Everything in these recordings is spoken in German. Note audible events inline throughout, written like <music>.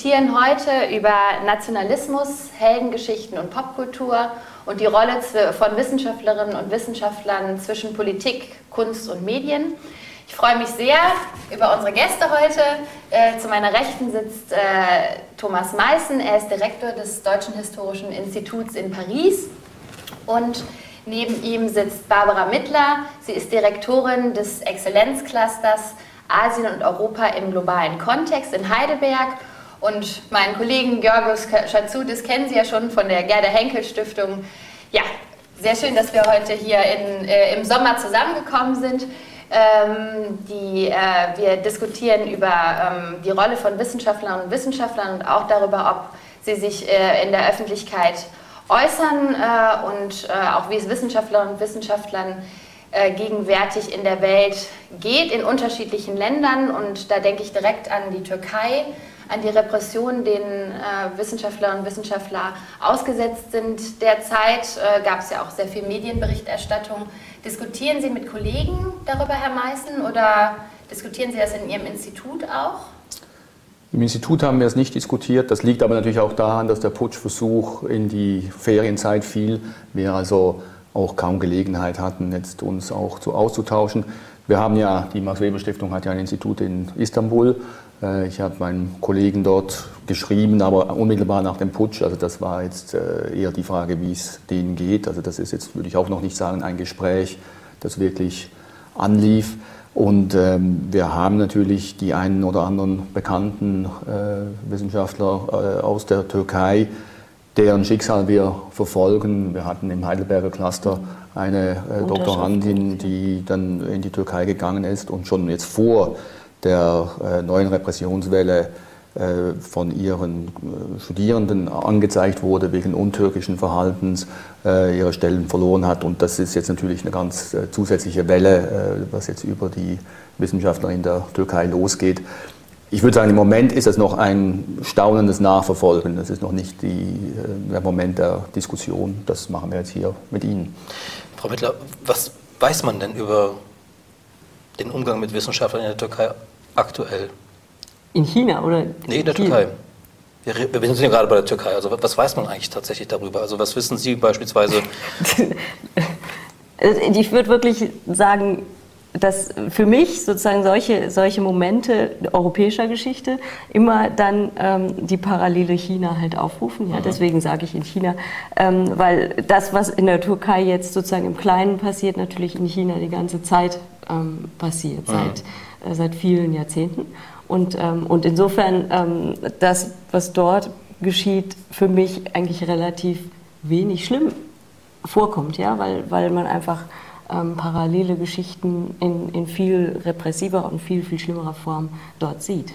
Diskutieren heute über Nationalismus, Heldengeschichten und Popkultur und die Rolle von Wissenschaftlerinnen und Wissenschaftlern zwischen Politik, Kunst und Medien. Ich freue mich sehr über unsere Gäste heute. Äh, zu meiner Rechten sitzt äh, Thomas Meißen. Er ist Direktor des Deutschen Historischen Instituts in Paris. Und neben ihm sitzt Barbara Mittler. Sie ist Direktorin des Exzellenzclusters Asien und Europa im globalen Kontext in Heidelberg. Und meinen Kollegen Georgios Schatzoudis kennen Sie ja schon von der Gerda Henkel Stiftung. Ja, sehr schön, dass wir heute hier in, äh, im Sommer zusammengekommen sind. Ähm, die, äh, wir diskutieren über ähm, die Rolle von Wissenschaftlern und Wissenschaftlern und auch darüber, ob sie sich äh, in der Öffentlichkeit äußern äh, und äh, auch wie es Wissenschaftlerinnen und Wissenschaftlern äh, gegenwärtig in der Welt geht, in unterschiedlichen Ländern. Und da denke ich direkt an die Türkei, an die Repressionen, denen äh, Wissenschaftlerinnen und Wissenschaftler ausgesetzt sind. Derzeit äh, gab es ja auch sehr viel Medienberichterstattung. Diskutieren Sie mit Kollegen darüber, Herr Meißen, oder diskutieren Sie das in Ihrem Institut auch? Im Institut haben wir es nicht diskutiert. Das liegt aber natürlich auch daran, dass der Putschversuch in die Ferienzeit fiel. Wir also auch kaum Gelegenheit hatten, jetzt uns auch zu auszutauschen. Wir haben ja, die Max-Weber-Stiftung hat ja ein Institut in Istanbul. Äh, ich habe meinen Kollegen dort geschrieben, aber unmittelbar nach dem Putsch. Also das war jetzt äh, eher die Frage, wie es denen geht. Also das ist jetzt, würde ich auch noch nicht sagen, ein Gespräch, das wirklich anlief. Und ähm, wir haben natürlich die einen oder anderen bekannten äh, Wissenschaftler äh, aus der Türkei, deren Schicksal wir verfolgen. Wir hatten im Heidelberger Cluster eine äh, Doktorandin, die dann in die Türkei gegangen ist und schon jetzt vor der äh, neuen Repressionswelle äh, von ihren äh, Studierenden angezeigt wurde wegen untürkischen Verhaltens, ihre Stellen verloren hat. Und das ist jetzt natürlich eine ganz zusätzliche Welle, was jetzt über die Wissenschaftler in der Türkei losgeht. Ich würde sagen, im Moment ist es noch ein staunendes Nachverfolgen. Das ist noch nicht die, der Moment der Diskussion. Das machen wir jetzt hier mit Ihnen. Frau Mittler, was weiß man denn über den Umgang mit Wissenschaftlern in der Türkei aktuell? In China oder? Nee, in der Türkei. Wir, wir sind ja gerade bei der Türkei. Also was weiß man eigentlich tatsächlich darüber? Also was wissen Sie beispielsweise? <laughs> ich würde wirklich sagen, dass für mich sozusagen solche, solche Momente europäischer Geschichte immer dann ähm, die Parallele China halt aufrufen. Ja, mhm. deswegen sage ich in China, ähm, weil das, was in der Türkei jetzt sozusagen im Kleinen passiert, natürlich in China die ganze Zeit ähm, passiert, mhm. Seit, äh, seit vielen Jahrzehnten. Und, ähm, und insofern ähm, das, was dort geschieht, für mich eigentlich relativ wenig schlimm vorkommt, ja, weil, weil man einfach ähm, parallele Geschichten in, in viel repressiver und viel, viel schlimmerer Form dort sieht.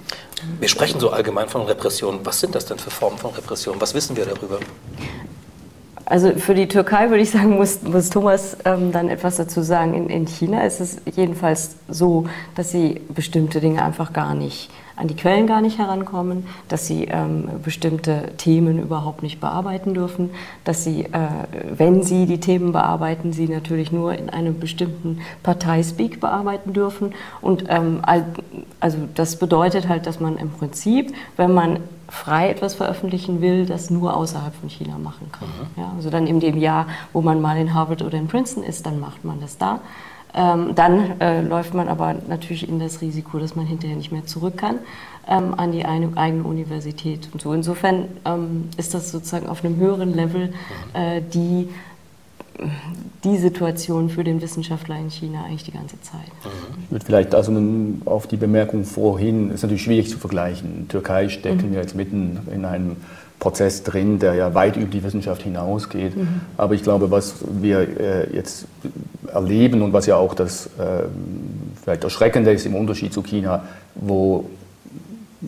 Wir sprechen so allgemein von Repression. Was sind das denn für Formen von Repression? Was wissen wir darüber? Also für die Türkei würde ich sagen, muss, muss Thomas ähm, dann etwas dazu sagen. In, in China ist es jedenfalls so, dass sie bestimmte Dinge einfach gar nicht an die Quellen gar nicht herankommen, dass sie ähm, bestimmte Themen überhaupt nicht bearbeiten dürfen, dass sie, äh, wenn sie die Themen bearbeiten, sie natürlich nur in einem bestimmten Parteispeak bearbeiten dürfen. Und ähm, also das bedeutet halt, dass man im Prinzip, wenn man frei etwas veröffentlichen will, das nur außerhalb von China machen kann. Mhm. Ja, also dann in dem Jahr, wo man mal in Harvard oder in Princeton ist, dann macht man das da. Ähm, dann äh, läuft man aber natürlich in das Risiko, dass man hinterher nicht mehr zurück kann ähm, an die eine, eigene Universität und so. Insofern ähm, ist das sozusagen auf einem höheren Level äh, die die Situation für den Wissenschaftler in China eigentlich die ganze Zeit. Ich würde vielleicht also auf die Bemerkung vorhin, ist natürlich schwierig zu vergleichen. Türkei stecken mhm. ja jetzt mitten in einem Prozess drin, der ja weit über die Wissenschaft hinausgeht. Mhm. Aber ich glaube, was wir äh, jetzt erleben und was ja auch das äh, vielleicht Erschreckende ist im Unterschied zu China, wo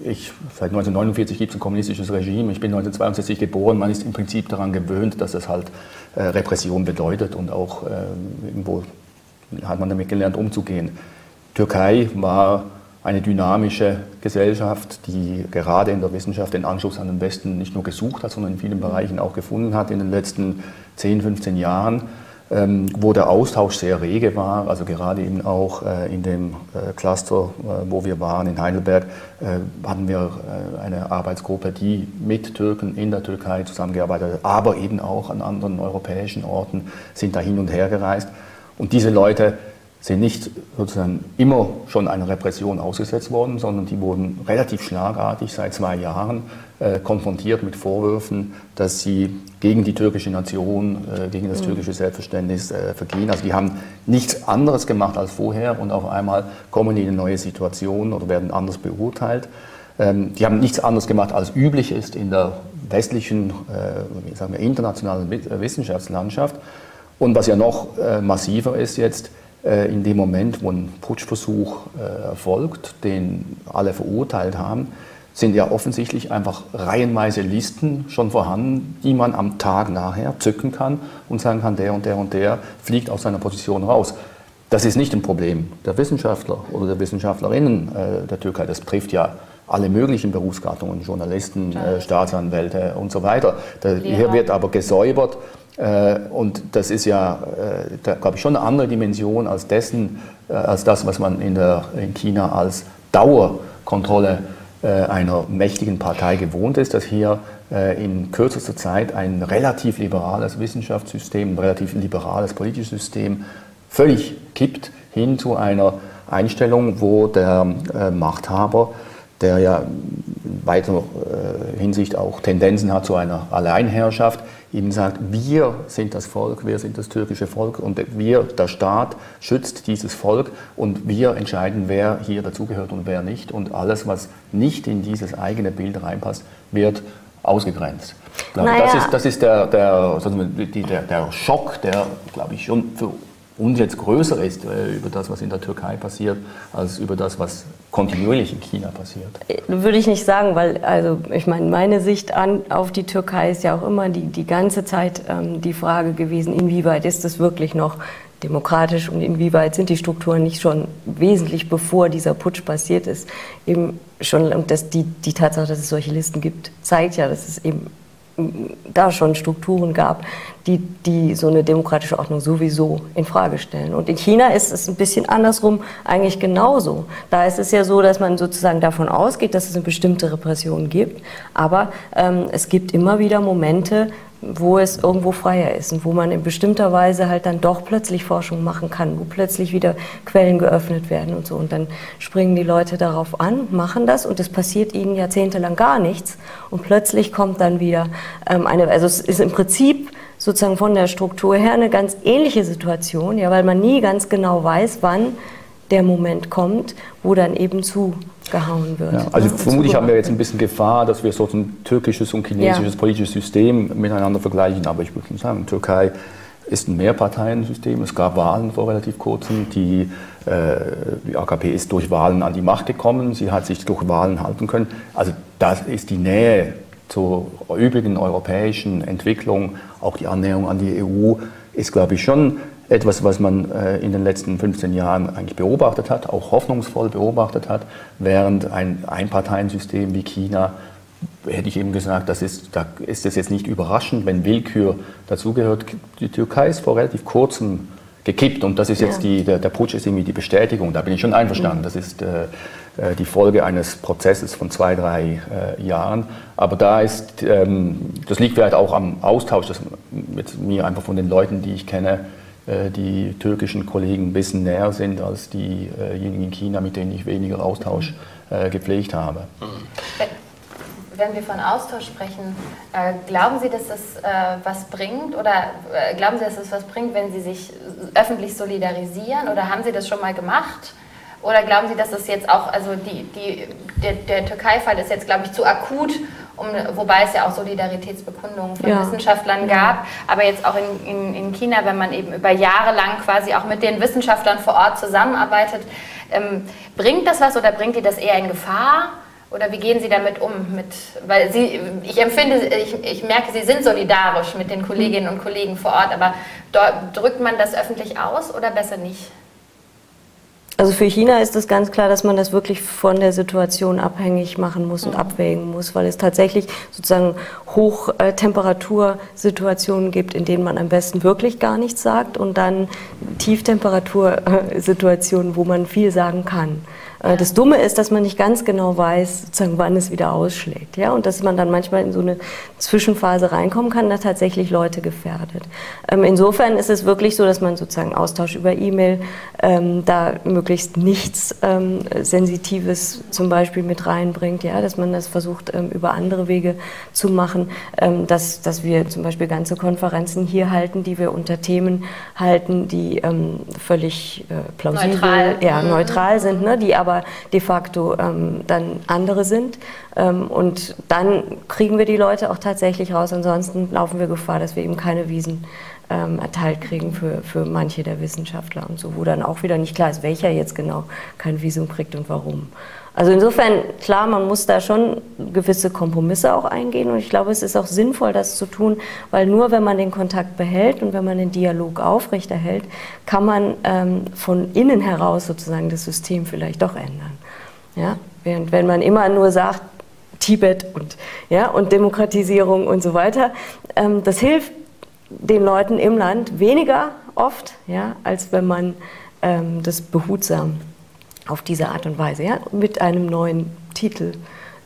ich, seit 1949 gibt es ein kommunistisches Regime, ich bin 1962 geboren, man ist im Prinzip daran gewöhnt, dass das halt äh, Repression bedeutet und auch äh, irgendwo hat man damit gelernt umzugehen. Türkei war eine dynamische Gesellschaft, die gerade in der Wissenschaft den Anschluss an den Westen nicht nur gesucht hat, sondern in vielen Bereichen auch gefunden hat in den letzten 10, 15 Jahren, wo der Austausch sehr rege war, also gerade eben auch äh, in dem äh, Cluster, äh, wo wir waren in Heidelberg, hatten wir eine Arbeitsgruppe, die mit Türken in der Türkei zusammengearbeitet hat, aber eben auch an anderen europäischen Orten sind da hin und her gereist. Und diese Leute sind nicht sozusagen immer schon einer Repression ausgesetzt worden, sondern die wurden relativ schlagartig seit zwei Jahren äh, konfrontiert mit Vorwürfen, dass sie gegen die türkische Nation, äh, gegen das mhm. türkische Selbstverständnis äh, vergehen. Also die haben nichts anderes gemacht als vorher und auf einmal kommen die in eine neue Situation oder werden anders beurteilt. Ähm, die haben nichts anderes gemacht, als üblich ist in der westlichen, äh, sagen wir, internationalen Wissenschaftslandschaft. Und was ja noch äh, massiver ist jetzt, äh, in dem Moment, wo ein Putschversuch äh, erfolgt, den alle verurteilt haben, sind ja offensichtlich einfach reihenweise Listen schon vorhanden, die man am Tag nachher zücken kann und sagen kann, der und der und der fliegt aus seiner Position raus. Das ist nicht ein Problem der Wissenschaftler oder der Wissenschaftlerinnen äh, der Türkei. Das trifft ja alle möglichen Berufsgattungen, Journalisten, äh, Staatsanwälte und so weiter. Da, hier wird aber gesäubert äh, und das ist ja, äh, da glaube ich, schon eine andere Dimension als dessen, äh, als das, was man in, der, in China als Dauerkontrolle einer mächtigen Partei gewohnt ist, dass hier in kürzester Zeit ein relativ liberales Wissenschaftssystem, ein relativ liberales politisches System völlig kippt hin zu einer Einstellung, wo der Machthaber der ja in weiter Hinsicht auch Tendenzen hat zu einer Alleinherrschaft, ihnen sagt, wir sind das Volk, wir sind das türkische Volk und wir, der Staat, schützt dieses Volk und wir entscheiden, wer hier dazugehört und wer nicht. Und alles, was nicht in dieses eigene Bild reinpasst, wird ausgegrenzt. Naja. Das ist, das ist der, der, der, der Schock, der, glaube ich, schon für uns jetzt größer ist äh, über das, was in der Türkei passiert, als über das, was kontinuierlich in China passiert. Würde ich nicht sagen, weil also ich meine, meine Sicht an, auf die Türkei ist ja auch immer die, die ganze Zeit ähm, die Frage gewesen, inwieweit ist es wirklich noch demokratisch und inwieweit sind die Strukturen nicht schon wesentlich bevor dieser Putsch passiert ist, eben schon, und das, die, die Tatsache, dass es solche Listen gibt, zeigt ja, dass es eben da schon Strukturen gab, die, die so eine demokratische Ordnung sowieso in Frage stellen. Und in China ist es ein bisschen andersrum eigentlich genauso. Da ist es ja so, dass man sozusagen davon ausgeht, dass es eine bestimmte Repression gibt, aber ähm, es gibt immer wieder Momente, wo es irgendwo freier ist und wo man in bestimmter Weise halt dann doch plötzlich Forschung machen kann, wo plötzlich wieder Quellen geöffnet werden und so. Und dann springen die Leute darauf an, machen das und es passiert ihnen jahrzehntelang gar nichts. Und plötzlich kommt dann wieder ähm, eine, also es ist im Prinzip sozusagen von der Struktur her eine ganz ähnliche Situation, ja, weil man nie ganz genau weiß, wann der Moment kommt, wo dann eben zugehauen wird. Ja, also vermutlich haben wir jetzt ein bisschen Gefahr, dass wir so ein türkisches und chinesisches ja. politisches System miteinander vergleichen. Aber ich würde sagen, Türkei ist ein Mehrparteiensystem. Es gab Wahlen vor relativ kurzem. Die, äh, die AKP ist durch Wahlen an die Macht gekommen. Sie hat sich durch Wahlen halten können. Also das ist die Nähe zur übrigen europäischen Entwicklung, auch die Annäherung an die EU, ist, glaube ich, schon etwas, was man äh, in den letzten 15 Jahren eigentlich beobachtet hat, auch hoffnungsvoll beobachtet hat, während ein Einparteiensystem wie China, hätte ich eben gesagt, das ist, da ist es jetzt nicht überraschend, wenn Willkür dazugehört. Die Türkei ist vor relativ kurzem gekippt und das ist jetzt ja. die, der, der Putsch ist irgendwie die Bestätigung, da bin ich schon einverstanden. Das ist äh, äh, die Folge eines Prozesses von zwei, drei äh, Jahren. Aber da ist, ähm, das liegt vielleicht auch am Austausch, das mit mir einfach von den Leuten, die ich kenne, die türkischen Kollegen ein bisschen näher sind als diejenigen in China, mit denen ich weniger Austausch äh, gepflegt habe. Wenn wir von Austausch sprechen, äh, glauben Sie, dass das was bringt oder glauben Sie, dass das was bringt, wenn Sie sich öffentlich solidarisieren oder haben Sie das schon mal gemacht? Oder glauben Sie, dass das jetzt auch, also die, die, der, der Türkei-Fall ist jetzt, glaube ich, zu akut, um, wobei es ja auch Solidaritätsbekundungen von ja. Wissenschaftlern gab, aber jetzt auch in, in, in, China, wenn man eben über Jahre lang quasi auch mit den Wissenschaftlern vor Ort zusammenarbeitet, ähm, bringt das was oder bringt die das eher in Gefahr? Oder wie gehen Sie damit um? Mit, weil Sie, ich empfinde, ich, ich merke, Sie sind solidarisch mit den Kolleginnen und Kollegen vor Ort, aber drückt man das öffentlich aus oder besser nicht? Also für China ist es ganz klar, dass man das wirklich von der Situation abhängig machen muss und mhm. abwägen muss, weil es tatsächlich sozusagen Hochtemperatursituationen gibt, in denen man am besten wirklich gar nichts sagt und dann Tieftemperatursituationen, wo man viel sagen kann. Äh, das Dumme ist, dass man nicht ganz genau weiß, sozusagen, wann es wieder ausschlägt. Ja? Und dass man dann manchmal in so eine Zwischenphase reinkommen kann, da tatsächlich Leute gefährdet. Ähm, insofern ist es wirklich so, dass man sozusagen Austausch über E-Mail ähm, da möglichst nichts ähm, Sensitives zum Beispiel mit reinbringt, ja? dass man das versucht, über andere Wege zu machen, dass, dass wir zum Beispiel ganze Konferenzen hier halten, die wir unter Themen halten, die völlig äh, plausibel, neutral, ja, mhm. neutral sind, ne? die aber aber de facto ähm, dann andere sind. Ähm, und dann kriegen wir die Leute auch tatsächlich raus. Ansonsten laufen wir Gefahr, dass wir eben keine Wiesen ähm, erteilt kriegen für, für manche der Wissenschaftler und so, wo dann auch wieder nicht klar ist, welcher jetzt genau kein Visum kriegt und warum. Also insofern, klar, man muss da schon gewisse Kompromisse auch eingehen und ich glaube, es ist auch sinnvoll, das zu tun, weil nur wenn man den Kontakt behält und wenn man den Dialog aufrechterhält, kann man ähm, von innen heraus sozusagen das System vielleicht doch ändern. Ja? Während wenn man immer nur sagt, Tibet und, ja, und Demokratisierung und so weiter, ähm, das hilft den Leuten im Land weniger oft, ja, als wenn man ähm, das behutsam auf diese Art und Weise, ja, mit einem neuen Titel.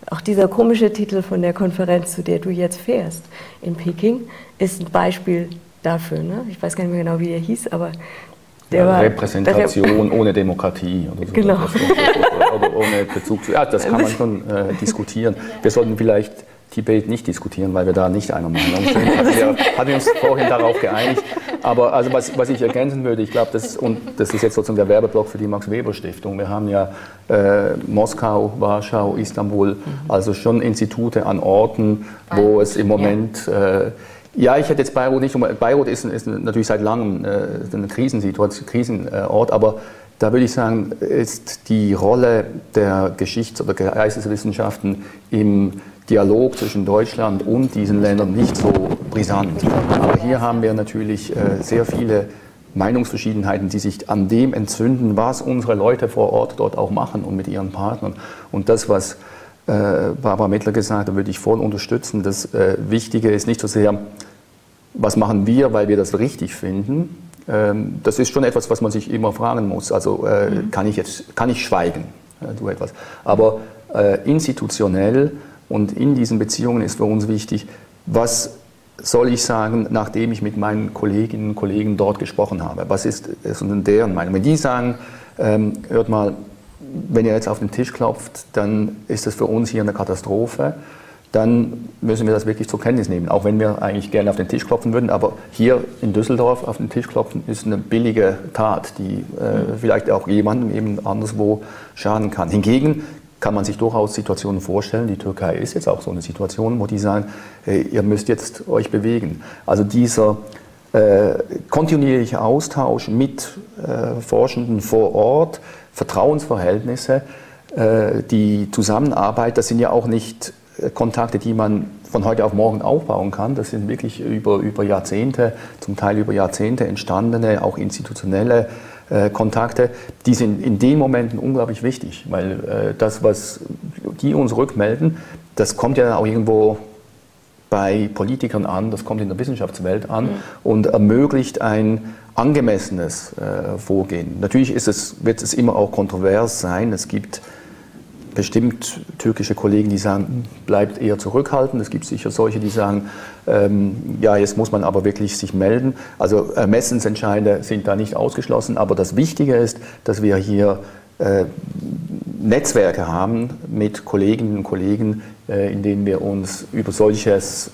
Auch dieser komische Titel von der Konferenz, zu der du jetzt fährst in Peking, ist ein Beispiel dafür. Ne? Ich weiß gar nicht mehr genau, wie der hieß, aber der ja, war, Repräsentation ohne Demokratie oder so. Genau. Oder, oder, ohne Bezug zu. Ja, das kann man schon äh, diskutieren. Wir sollten vielleicht Tibet nicht diskutieren, weil wir da nicht einer Meinung sind. Also wir hatten uns vorhin darauf geeinigt. Aber also was, was ich ergänzen würde, ich glaube, das, und das ist jetzt sozusagen der Werbeblock für die Max-Weber-Stiftung. Wir haben ja äh, Moskau, Warschau, Istanbul, also schon Institute an Orten, wo es im Moment... Äh, ja, ich hätte jetzt Beirut nicht. Beirut ist, ist natürlich seit langem äh, eine Krisensituation, Krisenort, aber da würde ich sagen, ist die Rolle der Geschichts- oder Geisteswissenschaften im Dialog zwischen Deutschland und diesen Ländern nicht so brisant. Aber hier haben wir natürlich äh, sehr viele Meinungsverschiedenheiten, die sich an dem entzünden, was unsere Leute vor Ort dort auch machen und mit ihren Partnern. Und das, was äh, Barbara Mittler gesagt hat, würde ich voll unterstützen. Das äh, Wichtige ist nicht so sehr, was machen wir, weil wir das richtig finden. Ähm, das ist schon etwas, was man sich immer fragen muss. Also mhm. kann ich jetzt, kann ich schweigen, du etwas. Aber institutionell und in diesen Beziehungen ist für uns wichtig, was soll ich sagen, nachdem ich mit meinen Kolleginnen und Kollegen dort gesprochen habe? Was ist, ist deren Meinung? Wenn die sagen, ähm, hört mal, wenn ihr jetzt auf den Tisch klopft, dann ist das für uns hier eine Katastrophe, dann müssen wir das wirklich zur Kenntnis nehmen. Auch wenn wir eigentlich gerne auf den Tisch klopfen würden, aber hier in Düsseldorf auf den Tisch klopfen ist eine billige Tat, die äh, vielleicht auch jemandem eben anderswo schaden kann. Hingegen kann man sich durchaus Situationen vorstellen. Die Türkei ist jetzt auch so eine Situation, wo die sagen, hey, ihr müsst jetzt euch bewegen. Also dieser äh, kontinuierliche Austausch mit äh, Forschenden vor Ort, Vertrauensverhältnisse, äh, die Zusammenarbeit, das sind ja auch nicht äh, Kontakte, die man von heute auf morgen aufbauen kann. Das sind wirklich über, über Jahrzehnte, zum Teil über Jahrzehnte entstandene, auch institutionelle äh, Kontakte, die sind in den Momenten unglaublich wichtig, weil äh, das, was die uns rückmelden, das kommt ja auch irgendwo bei Politikern an, das kommt in der Wissenschaftswelt an mhm. und ermöglicht ein angemessenes äh, Vorgehen. Natürlich ist es, wird es immer auch kontrovers sein. Es gibt bestimmt türkische Kollegen, die sagen, bleibt eher zurückhaltend. Es gibt sicher solche, die sagen, ähm, ja, jetzt muss man aber wirklich sich melden. Also Ermessensentscheide sind da nicht ausgeschlossen, aber das Wichtige ist, dass wir hier äh, Netzwerke haben mit Kolleginnen und Kollegen, äh, in denen wir uns über solches,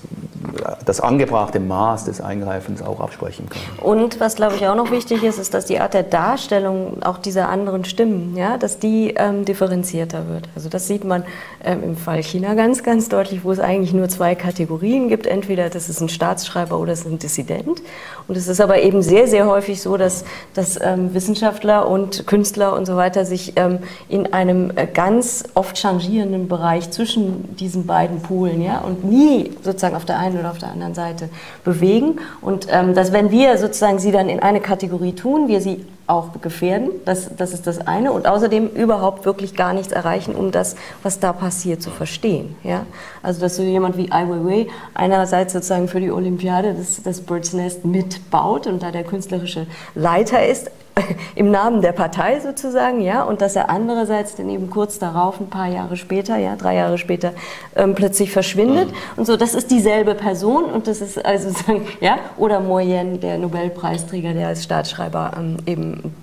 das angebrachte Maß des Eingreifens auch absprechen können. Und was, glaube ich, auch noch wichtig ist, ist, dass die Art der Darstellung auch dieser anderen Stimmen, ja, dass die ähm, differenzierter wird. Also das sieht man ähm, im Fall China ganz, ganz deutlich, wo es eigentlich nur zwei Kategorien gibt. Entweder das ist ein Staatsschreiber oder es ist ein Dissident. Und es ist aber eben sehr, sehr häufig so, dass, dass ähm, Wissenschaftler und Künstler und so weiter sich ähm, in einem äh, ganz oft changierenden Bereich zwischen diesen diesen beiden Polen ja, und nie sozusagen auf der einen oder auf der anderen Seite bewegen. Und ähm, dass wenn wir sozusagen sie dann in eine Kategorie tun, wir sie auch gefährden, das, das ist das eine. Und außerdem überhaupt wirklich gar nichts erreichen, um das, was da passiert, zu verstehen. Ja? Also dass so jemand wie Ai Weiwei einerseits sozusagen für die Olympiade das, das Bird's Nest mitbaut und da der künstlerische Leiter ist, <laughs> im Namen der Partei sozusagen, ja, und dass er andererseits dann eben kurz darauf, ein paar Jahre später, ja, drei Jahre später, ähm, plötzlich verschwindet. Mhm. Und so, das ist dieselbe Person und das ist also <laughs> sagen, ja, oder Moyen, der Nobelpreisträger, der als Staatsschreiber ähm, eben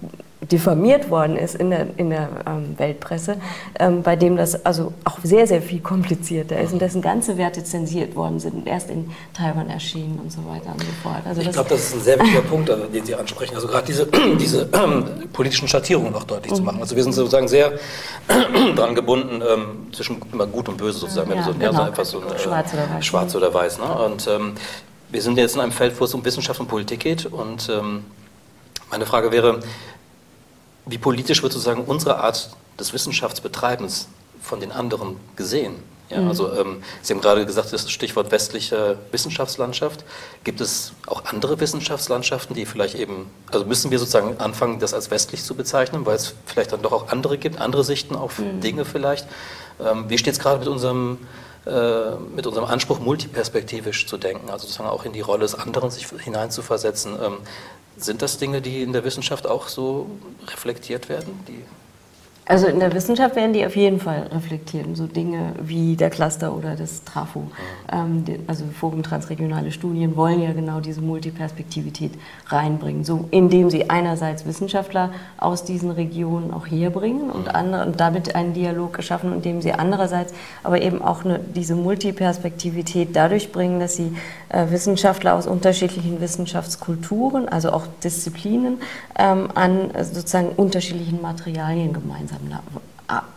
diffamiert worden ist in der, in der ähm, Weltpresse, ähm, bei dem das also auch sehr, sehr viel komplizierter ist und dessen ganze Werte zensiert worden sind und erst in Taiwan erschienen und so weiter und so fort. Also ich glaube, das ist ein sehr wichtiger Punkt, also, den Sie ansprechen. Also gerade diese, <clears throat> diese ähm, politischen Schattierungen auch deutlich mhm. zu machen. Also wir sind sozusagen sehr <clears throat> daran gebunden, ähm, zwischen immer Gut und Böse sozusagen. Ja, so, genau. ja, so einfach so äh, schwarz oder weiß. Schwarz oder weiß ne? Und ähm, wir sind jetzt in einem Feld, wo es um Wissenschaft und Politik geht und ähm, meine Frage wäre, wie politisch wird sozusagen unsere Art des Wissenschaftsbetreibens von den anderen gesehen? Ja, mhm. Also ähm, Sie haben gerade gesagt, das Stichwort westliche Wissenschaftslandschaft. Gibt es auch andere Wissenschaftslandschaften, die vielleicht eben, also müssen wir sozusagen anfangen, das als westlich zu bezeichnen, weil es vielleicht dann doch auch andere gibt, andere Sichten auf mhm. Dinge vielleicht. Ähm, wie steht es gerade mit unserem, äh, mit unserem Anspruch, multiperspektivisch zu denken, also sozusagen auch in die Rolle des anderen sich hineinzuversetzen? Ähm, sind das Dinge, die in der Wissenschaft auch so reflektiert werden? Die also in der Wissenschaft werden die auf jeden Fall reflektiert. So Dinge wie der Cluster oder das Trafo. Ähm, also Forum Transregionale Studien wollen ja genau diese Multiperspektivität reinbringen, so indem sie einerseits Wissenschaftler aus diesen Regionen auch herbringen und, andere, und damit einen Dialog geschaffen, indem sie andererseits aber eben auch eine, diese Multiperspektivität dadurch bringen, dass sie äh, Wissenschaftler aus unterschiedlichen Wissenschaftskulturen, also auch Disziplinen, ähm, an äh, sozusagen unterschiedlichen Materialien gemeinsam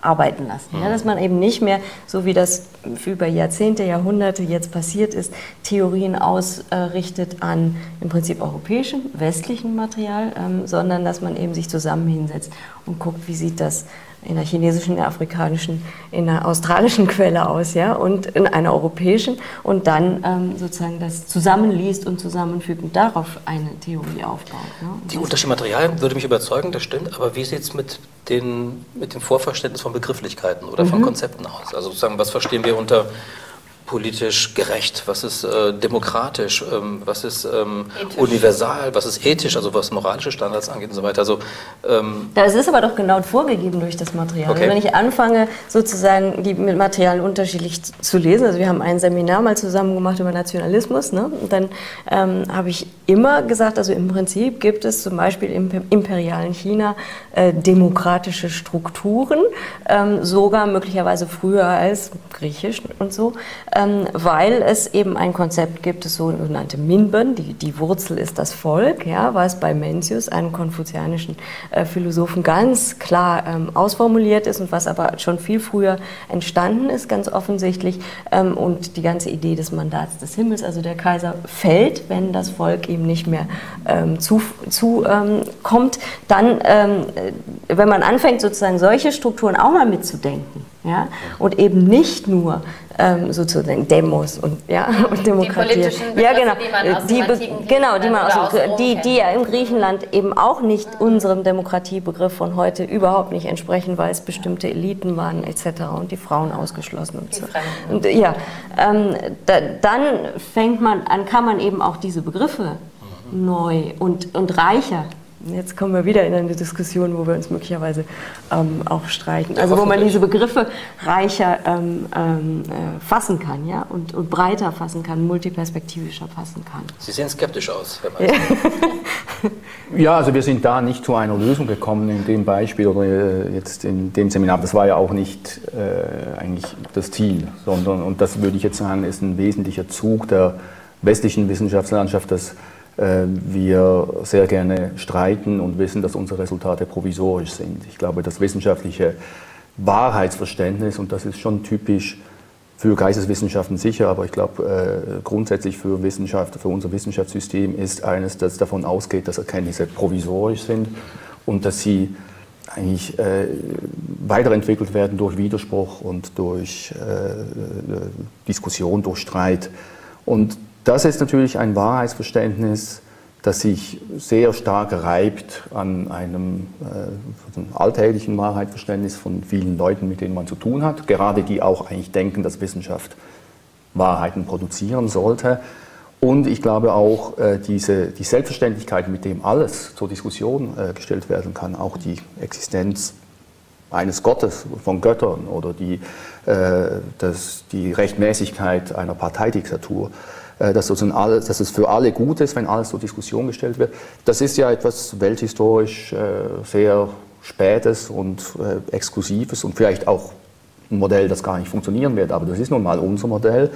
arbeiten lassen. Ja, dass man eben nicht mehr, so wie das über Jahrzehnte, Jahrhunderte jetzt passiert ist, Theorien ausrichtet an im Prinzip europäischem, westlichem Material, ähm, sondern dass man eben sich zusammen hinsetzt und guckt, wie sieht das in der chinesischen, in der afrikanischen, in der australischen Quelle aus, ja, und in einer europäischen und dann ähm, sozusagen das zusammenliest und zusammenfügt und darauf eine Theorie aufbaut. Ne? Die unterschiedlichen Materialien würde mich überzeugen, das stimmt, aber wie sieht es mit, den, mit dem Vorverständnis von Begrifflichkeiten oder von mhm. Konzepten aus? Also sozusagen, was verstehen wir unter politisch gerecht, was ist äh, demokratisch, ähm, was ist ähm, universal, was ist ethisch, also was moralische Standards angeht und so weiter. Also, ähm das ist aber doch genau vorgegeben durch das Material. Okay. Wenn ich anfange, sozusagen die Materialien unterschiedlich zu lesen, also wir haben ein Seminar mal zusammen gemacht über Nationalismus, ne? und dann ähm, habe ich immer gesagt, also im Prinzip gibt es zum Beispiel im imperialen China äh, demokratische Strukturen, ähm, sogar möglicherweise früher als Griechisch und so weil es eben ein Konzept gibt, das sogenannte Minben, die, die Wurzel ist das Volk, ja, was bei Mencius, einem konfuzianischen äh, Philosophen, ganz klar ähm, ausformuliert ist und was aber schon viel früher entstanden ist, ganz offensichtlich. Ähm, und die ganze Idee des Mandats des Himmels, also der Kaiser fällt, wenn das Volk ihm nicht mehr ähm, zukommt, zu, ähm, dann, ähm, äh, wenn man anfängt, sozusagen solche Strukturen auch mal mitzudenken, ja, und eben nicht nur ähm, sozusagen Demos und, ja, <laughs> und Demokratie. Die ja, genau. die man aus die, genau, die, man aus, die, die ja im Griechenland eben auch nicht unserem Demokratiebegriff von heute überhaupt nicht entsprechen, weil es bestimmte Eliten waren etc. und die Frauen ausgeschlossen und so. Und, ja, ähm, da, dann fängt man an, kann man eben auch diese Begriffe neu und, und reicher Jetzt kommen wir wieder in eine Diskussion, wo wir uns möglicherweise ähm, auch streiten. Also wo man diese Begriffe reicher ähm, ähm, äh, fassen kann, ja, und, und, breiter fassen kann, multiperspektivischer fassen kann. Sie sehen skeptisch aus, Herr Meister. <laughs> ja, also wir sind da nicht zu einer Lösung gekommen in dem Beispiel oder äh, jetzt in dem Seminar. Das war ja auch nicht äh, eigentlich das Ziel, sondern, und das würde ich jetzt sagen, ist ein wesentlicher Zug der westlichen Wissenschaftslandschaft, dass wir sehr gerne streiten und wissen, dass unsere Resultate provisorisch sind. Ich glaube, das wissenschaftliche Wahrheitsverständnis, und das ist schon typisch für Geisteswissenschaften sicher, aber ich glaube äh, grundsätzlich für Wissenschaft, für unser Wissenschaftssystem ist eines, das davon ausgeht, dass Erkenntnisse provisorisch sind und dass sie eigentlich äh, weiterentwickelt werden durch Widerspruch und durch äh, Diskussion, durch Streit. Und das ist natürlich ein Wahrheitsverständnis, das sich sehr stark reibt an einem äh, alltäglichen Wahrheitsverständnis von vielen Leuten, mit denen man zu tun hat, gerade die auch eigentlich denken, dass Wissenschaft Wahrheiten produzieren sollte. Und ich glaube auch, äh, diese, die Selbstverständlichkeit, mit dem alles zur Diskussion äh, gestellt werden kann, auch die Existenz eines Gottes, von Göttern oder die, äh, das, die Rechtmäßigkeit einer Parteidiktatur, dass, sozusagen alles, dass es für alle gut ist, wenn alles zur Diskussion gestellt wird. Das ist ja etwas welthistorisch äh, sehr Spätes und äh, Exklusives und vielleicht auch ein Modell, das gar nicht funktionieren wird, aber das ist nun mal unser Modell.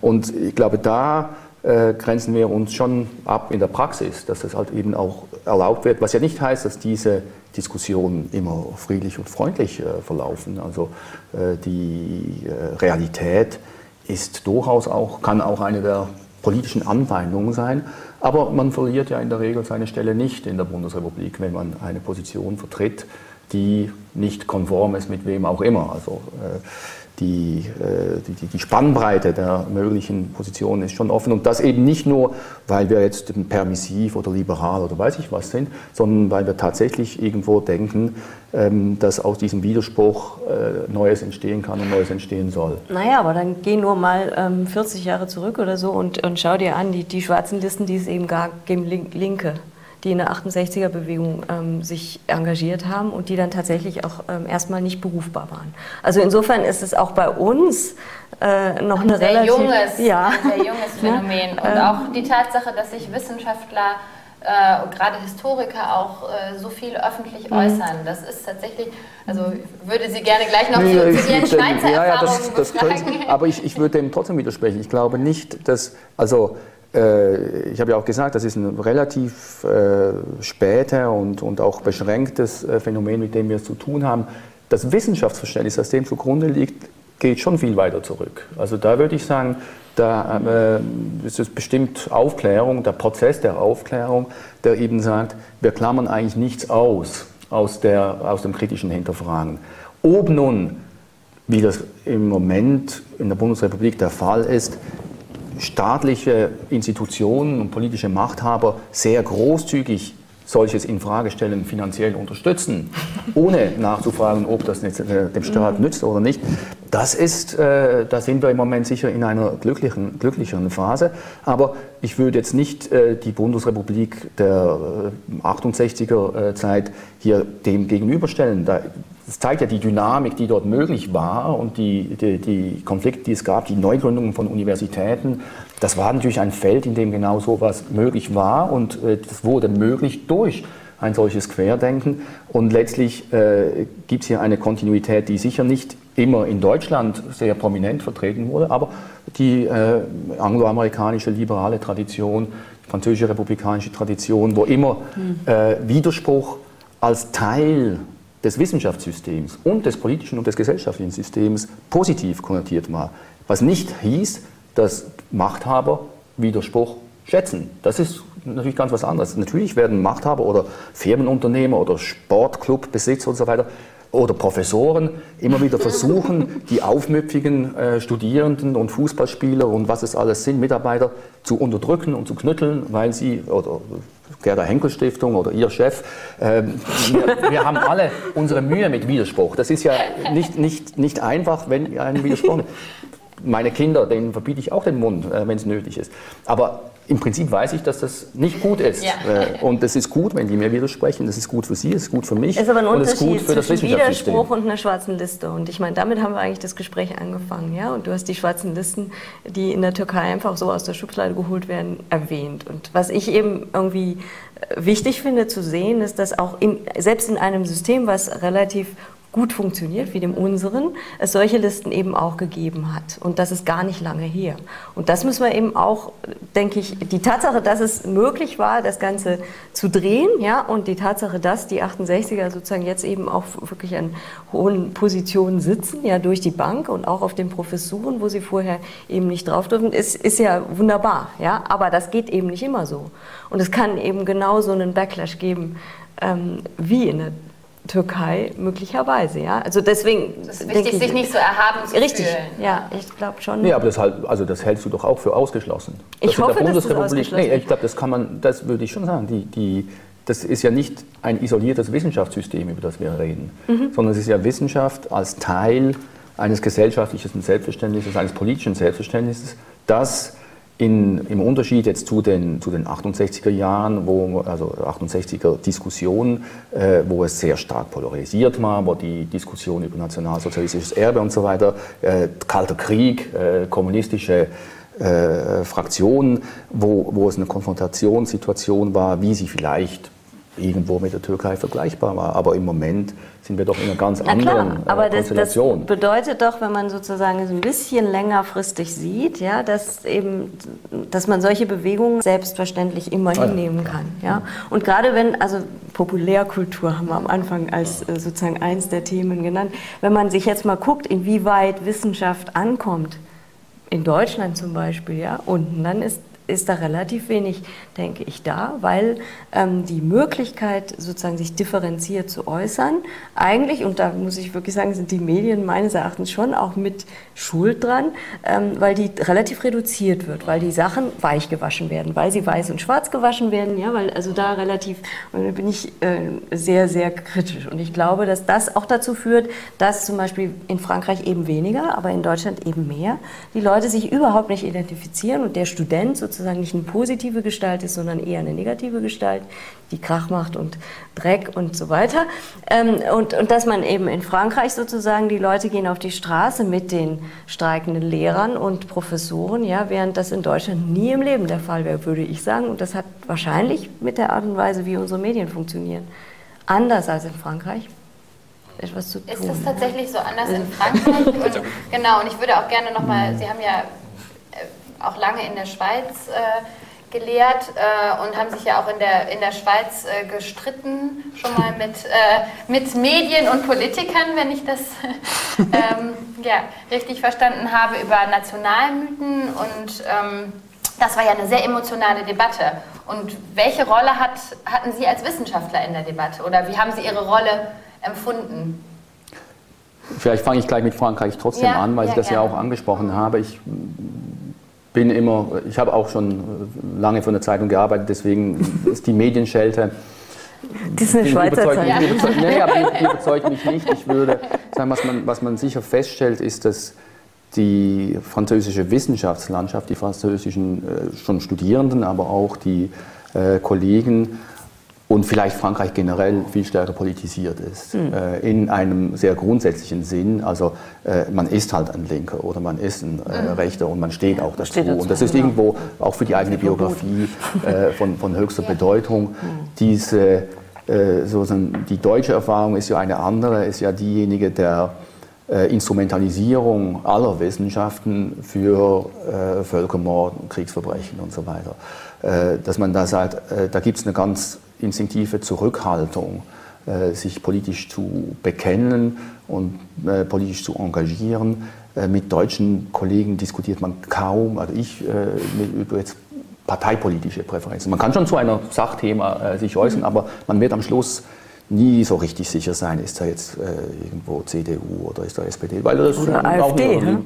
Und ich glaube, da äh, grenzen wir uns schon ab in der Praxis, dass es halt eben auch erlaubt wird, was ja nicht heißt, dass diese Diskussionen immer friedlich und freundlich äh, verlaufen. Also äh, die Realität ist durchaus auch, kann auch eine der politischen Anfeindungen sein. Aber man verliert ja in der Regel seine Stelle nicht in der Bundesrepublik, wenn man eine Position vertritt, die nicht konform ist mit wem auch immer. Also äh, die, äh, die, die, Spannbreite der möglichen Positionen ist schon offen. Und das eben nicht nur, weil wir jetzt permissiv oder liberal oder weiß ich was sind, sondern weil wir tatsächlich irgendwo denken, ähm, dass aus diesem Widerspruch äh, Neues entstehen kann und Neues entstehen soll. Naja, aber dann geh nur mal ähm, 40 Jahre zurück oder so und, und schau dir an, die, die schwarzen Listen, die es eben gab, gegen Linke die in der 68er-Bewegung ähm, sich engagiert haben und die dann tatsächlich auch ähm, erstmal nicht berufbar waren. Also insofern ist es auch bei uns äh, noch ein eine sehr relativ junges, ja. ein sehr junges <laughs> Phänomen. Und ähm, auch die Tatsache, dass sich Wissenschaftler äh, und gerade Historiker auch äh, so viel öffentlich mhm. äußern. Das ist tatsächlich, also würde Sie gerne gleich noch nee, zu, zu Ihren Schweizer ja, ja, das, das können, Aber ich, ich würde dem trotzdem widersprechen. Ich glaube nicht, dass, also ich habe ja auch gesagt, das ist ein relativ äh, später und, und auch beschränktes äh, Phänomen, mit dem wir es zu tun haben. Das Wissenschaftsverständnis, das dem zugrunde liegt, geht schon viel weiter zurück. Also da würde ich sagen, da äh, ist es bestimmt Aufklärung, der Prozess der Aufklärung, der eben sagt, wir klammern eigentlich nichts aus aus, der, aus dem kritischen Hinterfragen. Ob nun, wie das im Moment in der Bundesrepublik der Fall ist, staatliche Institutionen und politische Machthaber sehr großzügig solches Infragestellen finanziell unterstützen, <laughs> ohne nachzufragen, ob das äh, dem Staat mhm. nützt oder nicht. Das ist, äh, da sind wir im Moment sicher in einer glücklichen, glücklicheren Phase. Aber ich würde jetzt nicht äh, die Bundesrepublik der äh, 68er äh, Zeit hier dem gegenüberstellen. Da, das zeigt ja die Dynamik, die dort möglich war und die, die, die Konflikte, die es gab, die Neugründungen von Universitäten. Das war natürlich ein Feld, in dem genau so etwas möglich war und äh, das wurde möglich durch ein solches Querdenken. Und letztlich äh, gibt es hier eine Kontinuität, die sicher nicht immer in Deutschland sehr prominent vertreten wurde, aber die äh, angloamerikanische liberale Tradition, die französische republikanische Tradition, wo immer hm. äh, Widerspruch als Teil des Wissenschaftssystems und des politischen und des gesellschaftlichen Systems positiv konnotiert war. Was nicht hieß, dass Machthaber Widerspruch schätzen. Das ist natürlich ganz was anderes. Natürlich werden Machthaber oder Firmenunternehmer oder Sportclubbesitzer und so weiter oder Professoren immer wieder versuchen, <laughs> die aufmüpfigen äh, Studierenden und Fußballspieler und was es alles sind, Mitarbeiter zu unterdrücken und zu knütteln, weil sie, oder Gerda Henkel Stiftung oder Ihr Chef, äh, wir, wir, haben alle unsere Mühe mit Widerspruch. Das ist ja nicht, nicht, nicht einfach, wenn einem widersprochen meine Kinder, denen verbiete ich auch den Mund, äh, wenn es nötig ist. Aber im Prinzip weiß ich, dass das nicht gut ist. Ja. Äh, und es ist gut, wenn die mir widersprechen. Das ist gut für sie, es ist gut für mich. Es ist aber ein Unterschied zwischen Widerspruch und einer schwarzen Liste. Und ich meine, damit haben wir eigentlich das Gespräch angefangen. Ja? Und du hast die schwarzen Listen, die in der Türkei einfach so aus der Schublade geholt werden, erwähnt. Und was ich eben irgendwie äh, wichtig finde zu sehen, ist, dass auch in, selbst in einem System, was relativ gut funktioniert wie dem unseren, es solche Listen eben auch gegeben hat. Und das ist gar nicht lange her. Und das müssen wir eben auch, denke ich, die Tatsache, dass es möglich war, das Ganze zu drehen, ja, und die Tatsache, dass die 68er sozusagen jetzt eben auch wirklich an hohen Positionen sitzen, ja, durch die Bank und auch auf den Professuren, wo sie vorher eben nicht drauf dürfen, ist, ist ja wunderbar, ja. Aber das geht eben nicht immer so. Und es kann eben genauso einen Backlash geben, ähm, wie in der Türkei möglicherweise, ja. Also deswegen. Es ist wichtig, ich, sich nicht so erhaben zu Richtig, fühlen. ja, ich glaube schon. Nee, aber das, halt, also das hältst du doch auch für ausgeschlossen. Ich das hoffe, dass das ausgeschlossen Nee, ich glaube, das kann man, das würde ich schon sagen. Die, die, das ist ja nicht ein isoliertes Wissenschaftssystem, über das wir reden, mhm. sondern es ist ja Wissenschaft als Teil eines gesellschaftlichen Selbstverständnisses, eines politischen Selbstverständnisses, das in, Im Unterschied jetzt zu den, zu den 68er Jahren, wo, also 68er Diskussionen, äh, wo es sehr stark polarisiert war, wo die Diskussion über nationalsozialistisches Erbe und so weiter, äh, Kalter Krieg, äh, kommunistische äh, Fraktionen, wo, wo es eine Konfrontationssituation war, wie sie vielleicht irgendwo mit der Türkei vergleichbar war. Aber im Moment sind wir doch in einer ganz Na anderen klar, aber äh, das, das, bedeutet doch, wenn man sozusagen es ein bisschen längerfristig sieht, ja, dass eben, dass man solche Bewegungen selbstverständlich immer ah, hinnehmen kann. Ja? Und gerade wenn, also Populärkultur haben wir am Anfang als äh, sozusagen eins der Themen genannt, wenn man sich jetzt mal guckt, inwieweit Wissenschaft ankommt, in Deutschland zum Beispiel, ja, unten, dann ist ist da relativ wenig, denke ich, da, weil ähm, die Möglichkeit, sozusagen sich differenziert zu äußern, eigentlich, und da muss ich wirklich sagen, sind die Medien meines Erachtens schon auch mit Schuld dran, ähm, weil die relativ reduziert wird, weil die Sachen weich gewaschen werden, weil sie weiß und schwarz gewaschen werden, ja, weil also da relativ, da bin ich äh, sehr, sehr kritisch. Und ich glaube, dass das auch dazu führt, dass zum Beispiel in Frankreich eben weniger, aber in Deutschland eben mehr, die Leute sich überhaupt nicht identifizieren und der Student sozusagen sozusagen nicht eine positive Gestalt ist, sondern eher eine negative Gestalt, die Krach macht und Dreck und so weiter. Ähm, und, und dass man eben in Frankreich sozusagen, die Leute gehen auf die Straße mit den streikenden Lehrern und Professoren, ja, während das in Deutschland nie im Leben der Fall wäre, würde ich sagen. Und das hat wahrscheinlich mit der Art und Weise, wie unsere Medien funktionieren, anders als in Frankreich etwas zu tun. Ist das tatsächlich so anders in Frankreich? <laughs> Und, genau, und ich würde auch gerne nochmal, Sie haben ja auch lange in der Schweiz äh, gelehrt äh, und haben sich ja auch in der, in der Schweiz äh, gestritten, schon mal mit, äh, mit Medien und Politikern, wenn ich das <laughs> ähm, ja, richtig verstanden habe, über Nationalmythen und ähm, das war ja eine sehr emotionale Debatte. Und welche Rolle hat, hatten Sie als Wissenschaftler in der Debatte oder wie haben Sie Ihre Rolle empfunden? Vielleicht fange ich gleich mit Frankreich trotzdem ja, an, weil ja, ich das gerne. ja auch angesprochen habe. Ich bin immer, ich habe auch schon lange für eine Zeitung gearbeitet, deswegen ist die Medienschelte. Das ist eine Schweizer überzeugt, Zeitung. Die überzeugt, nee, aber die, die überzeugt mich nicht. Ich würde sagen, was man, was man sicher feststellt, ist, dass die französische Wissenschaftslandschaft, die französischen äh, schon Studierenden, aber auch die äh, Kollegen und vielleicht Frankreich generell viel stärker politisiert ist. Mhm. Äh, in einem sehr grundsätzlichen Sinn. Also äh, man ist halt ein Linker oder man ist ein äh, hm. Rechter und man steht auch dazu. Steht dazu und das ist genau. irgendwo auch für die eigene Biografie äh, <laughs> von, von höchster ja. Bedeutung. Mhm. Diese, äh, sozusagen, die deutsche Erfahrung ist ja eine andere, ist ja diejenige der äh, Instrumentalisierung aller Wissenschaften für Völkermord, Kriegsverbrechen und so weiter. Dass man da sagt, da gibt es eine ganz instinktive Zurückhaltung, äh, sich politisch zu bekennen und äh, politisch zu engagieren. Äh, mit deutschen Kollegen diskutiert man kaum, also ich über jetzt parteipolitische Präferenzen. Man kann schon zu einem Sachthema sich äußern, aber man wird am Schluss nie so richtig sicher sein, ist da jetzt äh, irgendwo CDU oder ist da SPD. Weil das oder AfD. Ne?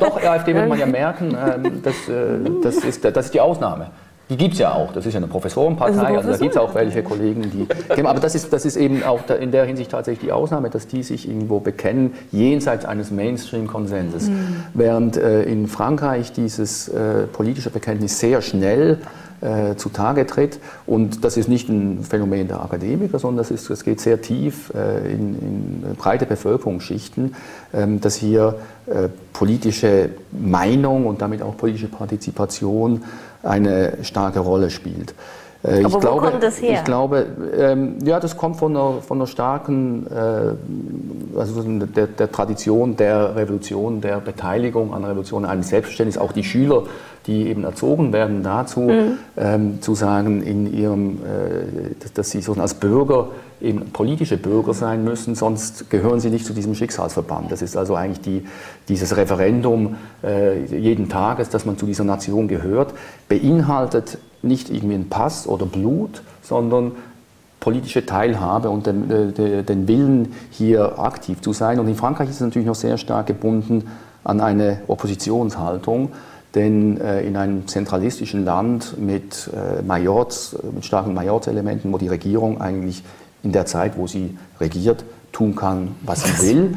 Doch, AfD wird man ja <laughs> merken, ähm, das, äh, das, ist, das ist die Ausnahme. Die gibt es ja auch, das ist ja eine Professorenpartei, also, also da gibt es auch welche Kollegen, die. Genau, aber das ist, das ist eben auch in der Hinsicht tatsächlich die Ausnahme, dass die sich irgendwo bekennen, jenseits eines Mainstream-Konsenses. Mhm. Während äh, in Frankreich dieses äh, politische Bekenntnis sehr schnell äh, zutage tritt. Und das ist nicht ein Phänomen der Akademiker, sondern das, ist, das geht sehr tief äh, in, in, breite Bevölkerungsschichten, ähm, dass hier äh, politische Meinung und damit auch politische Partizipation eine starke Rolle spielt. Äh, Aber ich wo glaube, kommt das her? Ich glaube, ähm, ja, das kommt von einer, von einer starken, äh, also der, der, Tradition der Revolution, der Beteiligung an Revolution, einem Selbstverständnis. Auch die Schüler, die eben erzogen werden dazu, mhm. ähm, zu sagen, in ihrem, äh, dass, dass, sie so als Bürger eben politische Bürger sein müssen, sonst gehören sie nicht zu diesem Schicksalsverband. Das ist also eigentlich die, dieses Referendum äh, jeden Tages, dass man zu dieser Nation gehört, beinhaltet nicht irgendwie ein Pass oder Blut, sondern politische Teilhabe und den, äh, den, Willen, hier aktiv zu sein. Und in Frankreich ist es natürlich noch sehr stark gebunden an eine Oppositionshaltung, denn äh, in einem zentralistischen Land mit äh, mit starken Majorz-Elementen, wo die Regierung eigentlich in der Zeit, wo sie regiert, tun kann, was sie will,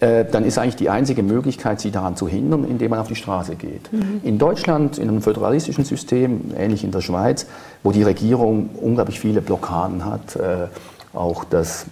äh, dann ist eigentlich die einzige Möglichkeit, sie daran zu hindern, indem man auf die Straße geht. Mhm. In Deutschland, in einem föderalistischen System, ähnlich in der Schweiz, wo die Regierung unglaublich viele Blockaden hat, äh, auch das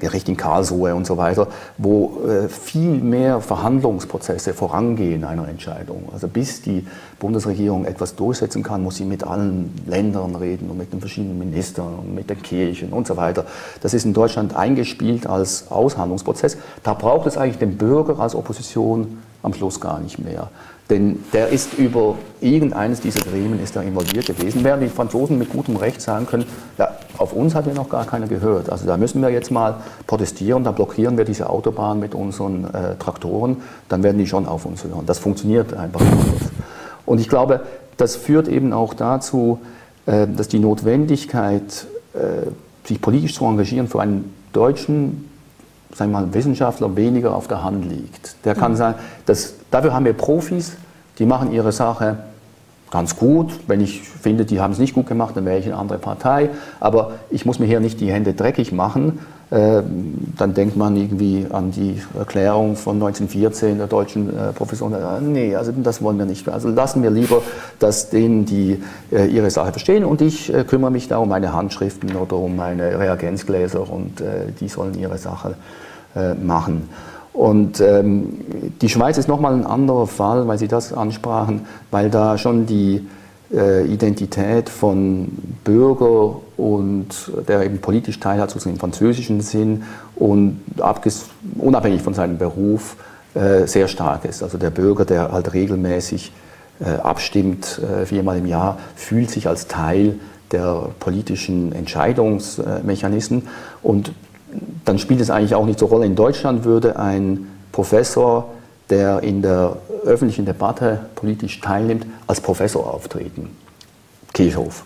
Gericht in Karlsruhe und so weiter, wo äh, viel mehr Verhandlungsprozesse vorangehen einer Entscheidung. Also bis die Bundesregierung etwas durchsetzen kann, muss sie mit allen Ländern reden und mit den verschiedenen Ministern und mit den Kirchen und so weiter. Das ist in Deutschland eingespielt als Aushandlungsprozess. Da braucht es eigentlich den Bürger als Opposition am Schluss gar nicht mehr. Denn der ist über irgendeines dieser Gremien ist da involviert gewesen, während die Franzosen mit gutem Recht sagen können, ja, auf uns hat ja noch gar keiner gehört. Also da müssen wir jetzt mal protestieren, da blockieren wir diese Autobahn mit unseren äh, Traktoren, dann werden die schon auf uns hören. Das funktioniert einfach anders. Und ich glaube, das führt eben auch dazu, äh, dass die Notwendigkeit, äh, sich politisch zu engagieren, für einen deutschen sagen wir mal, Wissenschaftler weniger auf der Hand liegt. Der kann mhm. sagen, dass, dafür haben wir Profis, die machen ihre Sache ganz gut. Wenn ich finde, die haben es nicht gut gemacht, dann wäre ich eine andere Partei. Aber ich muss mir hier nicht die Hände dreckig machen. Äh, dann denkt man irgendwie an die Erklärung von 1914 der deutschen äh, Professoren. Äh, nee, also das wollen wir nicht. Also lassen wir lieber, dass denen, die ihre Sache verstehen und ich kümmere mich da um meine Handschriften oder um meine Reagenzgläser und die sollen ihre Sache äh, machen. Und ähm, die Schweiz ist nochmal ein anderer Fall, weil Sie das ansprachen, weil da schon die äh, Identität von Bürger und der eben politisch teilhat, sozusagen im französischen Sinn und unabhängig von seinem Beruf äh, sehr stark ist. Also der Bürger, der halt regelmäßig äh, abstimmt, äh, viermal im Jahr, fühlt sich als Teil der politischen Entscheidungsmechanismen und dann spielt es eigentlich auch nicht so Rolle. In Deutschland würde ein Professor, der in der öffentlichen Debatte politisch teilnimmt, als Professor auftreten. Kirchhoff.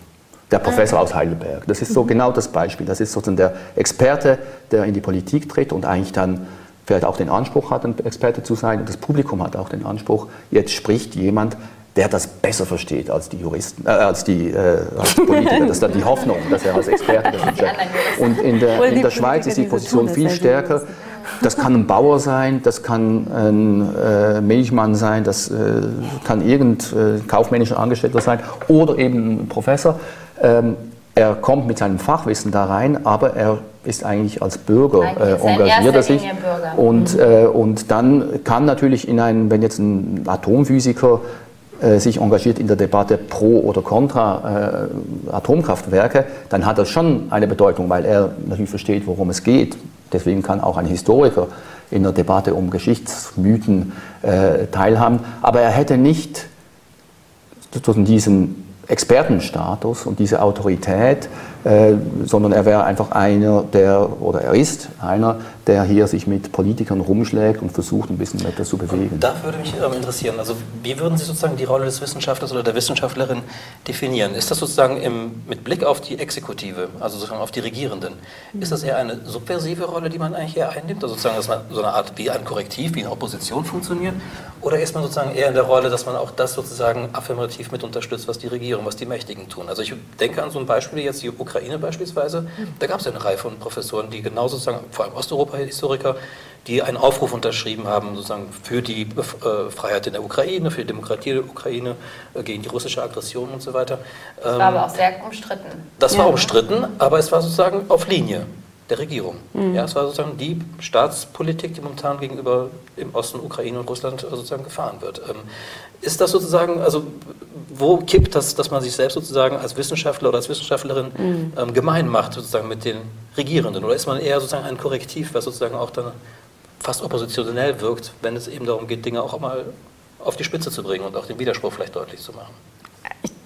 Der Professor aus Heidelberg. Das ist so mhm. genau das Beispiel. Das ist sozusagen der Experte, der in die Politik tritt und eigentlich dann vielleicht auch den Anspruch hat, ein Experte zu sein. Und das Publikum hat auch den Anspruch, jetzt spricht jemand, der das besser versteht als die Juristen, äh, als die äh, als Politiker. Das ist dann die Hoffnung, dass er als Experte das entscheidet. Und in der, in der Schweiz ist die Position viel stärker. Das kann ein Bauer sein, das kann ein äh, Milchmann sein, das äh, kann irgendein äh, kaufmännischer Angestellter sein oder eben ein Professor. Ähm, er kommt mit seinem Fachwissen da rein, aber er ist eigentlich als Bürger äh, engagiert er sich. Und, mhm. äh, und dann kann natürlich in einem, wenn jetzt ein Atomphysiker sich engagiert in der Debatte pro oder contra äh, Atomkraftwerke, dann hat das schon eine Bedeutung, weil er natürlich versteht, worum es geht. Deswegen kann auch ein Historiker in der Debatte um Geschichtsmythen äh, teilhaben. Aber er hätte nicht diesen Expertenstatus und diese Autorität, äh, sondern er wäre einfach einer, der, oder er ist einer, der hier sich mit Politikern rumschlägt und versucht, ein bisschen weiter zu bewegen. Da würde mich interessieren, also wie würden Sie sozusagen die Rolle des Wissenschaftlers oder der Wissenschaftlerin definieren? Ist das sozusagen im, mit Blick auf die Exekutive, also sozusagen auf die Regierenden, ist das eher eine subversive Rolle, die man eigentlich eher einnimmt, also sozusagen, dass man so eine Art wie ein Korrektiv, wie eine Opposition funktioniert? Oder ist man sozusagen eher in der Rolle, dass man auch das sozusagen affirmativ mit unterstützt, was die Regierung, was die Mächtigen tun? Also ich denke an so ein Beispiel jetzt, die Ukraine beispielsweise, da gab es ja eine Reihe von Professoren, die genau sozusagen, vor allem Osteuropa, Historiker, die einen Aufruf unterschrieben haben, sozusagen für die äh, Freiheit in der Ukraine, für die Demokratie der Ukraine, äh, gegen die russische Aggression und so weiter. Das war aber ähm, auch sehr umstritten. Das war umstritten, aber es war sozusagen auf Linie der Regierung. Mhm. Ja, es war sozusagen die Staatspolitik, die momentan gegenüber im Osten Ukraine und Russland sozusagen gefahren wird. Ähm, ist das sozusagen, also wo kippt das, dass man sich selbst sozusagen als Wissenschaftler oder als Wissenschaftlerin mhm. ähm, gemein macht sozusagen mit den Regierenden? Oder ist man eher sozusagen ein Korrektiv, was sozusagen auch dann fast oppositionell wirkt, wenn es eben darum geht, Dinge auch mal auf die Spitze zu bringen und auch den Widerspruch vielleicht deutlich zu machen?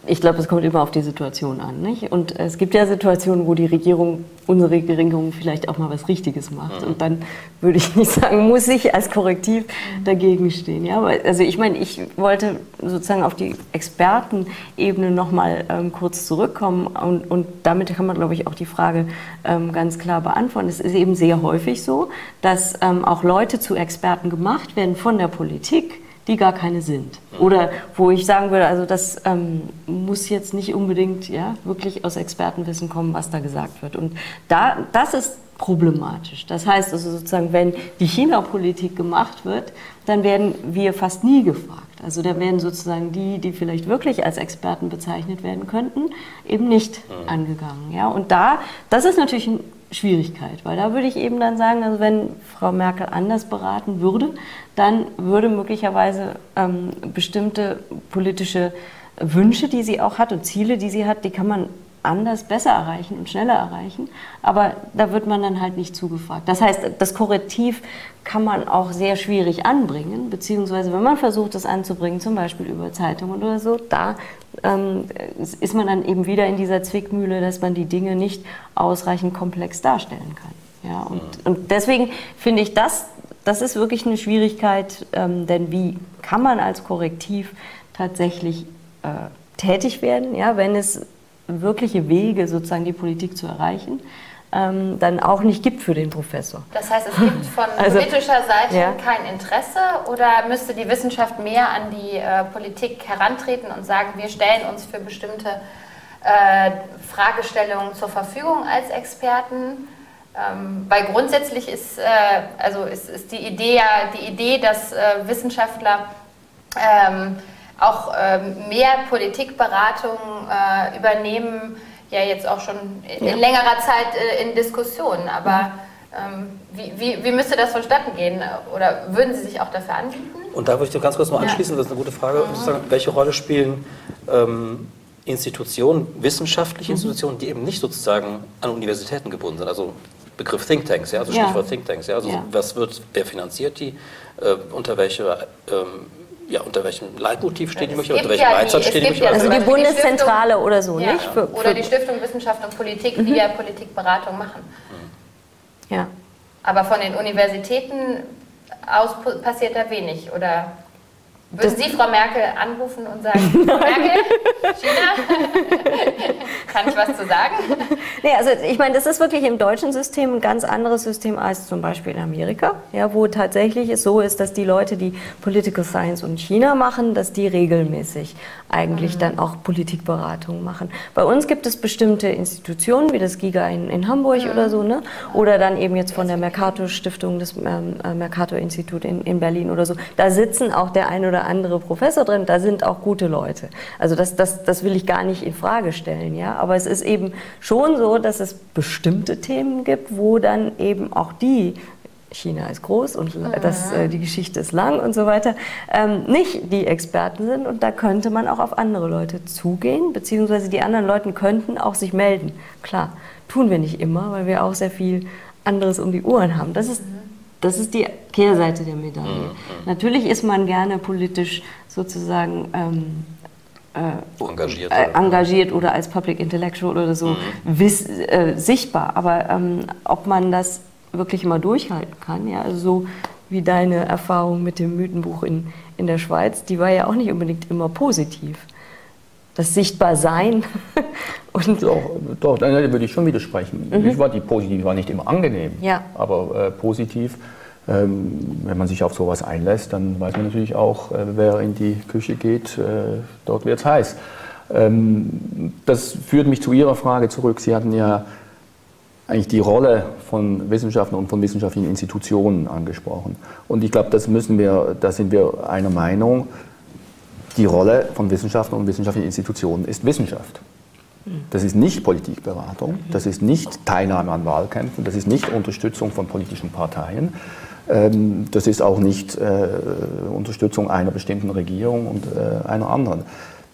Ich glaube, es kommt immer auf die Situation an. Nicht? Und es gibt ja Situationen, wo die Regierung, unsere Regierung vielleicht auch mal was Richtiges macht. Mhm. Und dann würde ich <laughs> nicht sagen, muss ich als Korrektiv dagegen stehen. Ja? Also ich meine, ich wollte sozusagen auf die Expertenebene nochmal ähm, kurz zurückkommen. Und, und damit kann man, glaube ich, auch die Frage ähm, ganz klar beantworten. Es ist eben sehr häufig so, dass ähm, auch Leute zu Experten gemacht werden von der Politik die gar keine sind. Oder wo ich sagen würde, also das ähm, muss jetzt nicht unbedingt ja, wirklich aus Expertenwissen kommen, was da gesagt wird. Und da, das ist problematisch. Das heißt also sozusagen, wenn die China-Politik gemacht wird, dann werden wir fast nie gefragt. Also da werden sozusagen die, die vielleicht wirklich als Experten bezeichnet werden könnten, eben nicht mhm. angegangen. Ja? Und da, das ist natürlich ein Schwierigkeit, weil da würde ich eben dann sagen, also wenn Frau Merkel anders beraten würde, dann würde möglicherweise ähm, bestimmte politische Wünsche, die sie auch hat und Ziele, die sie hat, die kann man anders, besser erreichen und schneller erreichen. Aber da wird man dann halt nicht zugefragt. Das heißt, das Korrektiv kann man auch sehr schwierig anbringen, beziehungsweise wenn man versucht, das anzubringen, zum Beispiel über Zeitungen oder so, da ähm, ist man dann eben wieder in dieser Zwickmühle, dass man die Dinge nicht ausreichend komplex darstellen kann. Ja, und, und deswegen finde ich das, das ist wirklich eine Schwierigkeit, ähm, denn wie kann man als Korrektiv tatsächlich äh, tätig werden, ja, wenn es wirkliche Wege, sozusagen die Politik zu erreichen, ähm, dann auch nicht gibt für den Professor. Das heißt, es gibt von <laughs> also, politischer Seite ja. kein Interesse oder müsste die Wissenschaft mehr an die äh, Politik herantreten und sagen, wir stellen uns für bestimmte äh, Fragestellungen zur Verfügung als Experten? Ähm, weil grundsätzlich ist, äh, also ist, ist, die Idee ja die Idee, dass äh, Wissenschaftler ähm, auch ähm, mehr Politikberatung äh, übernehmen, ja jetzt auch schon in, ja. längerer Zeit äh, in Diskussionen. Aber ähm, wie, wie, wie, müsste das vonstatten gehen? Oder würden Sie sich auch dafür anbieten? Und da würde ich ganz kurz noch anschließen, das ist eine gute Frage. Mhm. Welche Rolle spielen ähm, Institutionen, wissenschaftliche mhm. Institutionen, die eben nicht sozusagen an Universitäten gebunden sind? Also Begriff Thinktanks, ja, also Stichwort ja. Thinktanks, ja, also ja. was wird, wer finanziert die, äh, unter welcher ähm, ja, unter welchem Leitmotiv stehen die möchte, unter welchem ja Leitsatz stehen die möchte. Also die Bundeszentrale oder so, ja, nicht? Für, oder die Stiftung Wissenschaft und Politik, die mhm. ja Politikberatung machen. Ja. Aber von den Universitäten aus passiert da wenig, oder? Würden Sie Frau Merkel anrufen und sagen, <laughs> Frau Merkel, China, <laughs> kann ich was zu sagen? Nee, also ich meine, das ist wirklich im deutschen System ein ganz anderes System als zum Beispiel in Amerika, ja, wo tatsächlich es so ist, dass die Leute, die Political Science und China machen, dass die regelmäßig eigentlich mhm. dann auch Politikberatung machen. Bei uns gibt es bestimmte Institutionen, wie das GIGA in, in Hamburg mhm. oder so, ne? oder dann eben jetzt von der Mercator Stiftung, das ähm, äh, Mercator Institut in, in Berlin oder so. Da sitzen auch der ein oder andere Professor drin, da sind auch gute Leute. Also das, das, das will ich gar nicht in Frage stellen, ja. Aber es ist eben schon so, dass es bestimmte Themen gibt, wo dann eben auch die China ist groß und das, äh, die Geschichte ist lang und so weiter, ähm, nicht die Experten sind. Und da könnte man auch auf andere Leute zugehen, beziehungsweise die anderen Leute könnten auch sich melden. Klar, tun wir nicht immer, weil wir auch sehr viel anderes um die Ohren haben. Das ist das ist die Kehrseite der Medaille. Mhm. Natürlich ist man gerne politisch sozusagen ähm, äh, engagiert, äh, engagiert oder als Public Intellectual oder so mhm. wiss, äh, sichtbar. Aber ähm, ob man das wirklich immer durchhalten kann, ja, also so wie deine Erfahrung mit dem Mythenbuch in, in der Schweiz, die war ja auch nicht unbedingt immer positiv. Das Sichtbarsein. Und doch, doch, da würde ich schon widersprechen. Mhm. Ich war die positiv war nicht immer angenehm, ja. aber äh, positiv ähm, wenn man sich auf sowas einlässt, dann weiß man natürlich auch, äh, wer in die Küche geht, äh, dort wird es heiß. Ähm, das führt mich zu Ihrer Frage zurück. Sie hatten ja eigentlich die Rolle von Wissenschaftlern und von wissenschaftlichen Institutionen angesprochen. Und ich glaube, das müssen wir, da sind wir einer Meinung. Die Rolle von Wissenschaftlern und wissenschaftlichen Institutionen ist Wissenschaft. Das ist nicht Politikberatung, das ist nicht Teilnahme an Wahlkämpfen, das ist nicht Unterstützung von politischen Parteien, ähm, das ist auch nicht äh, Unterstützung einer bestimmten Regierung und äh, einer anderen.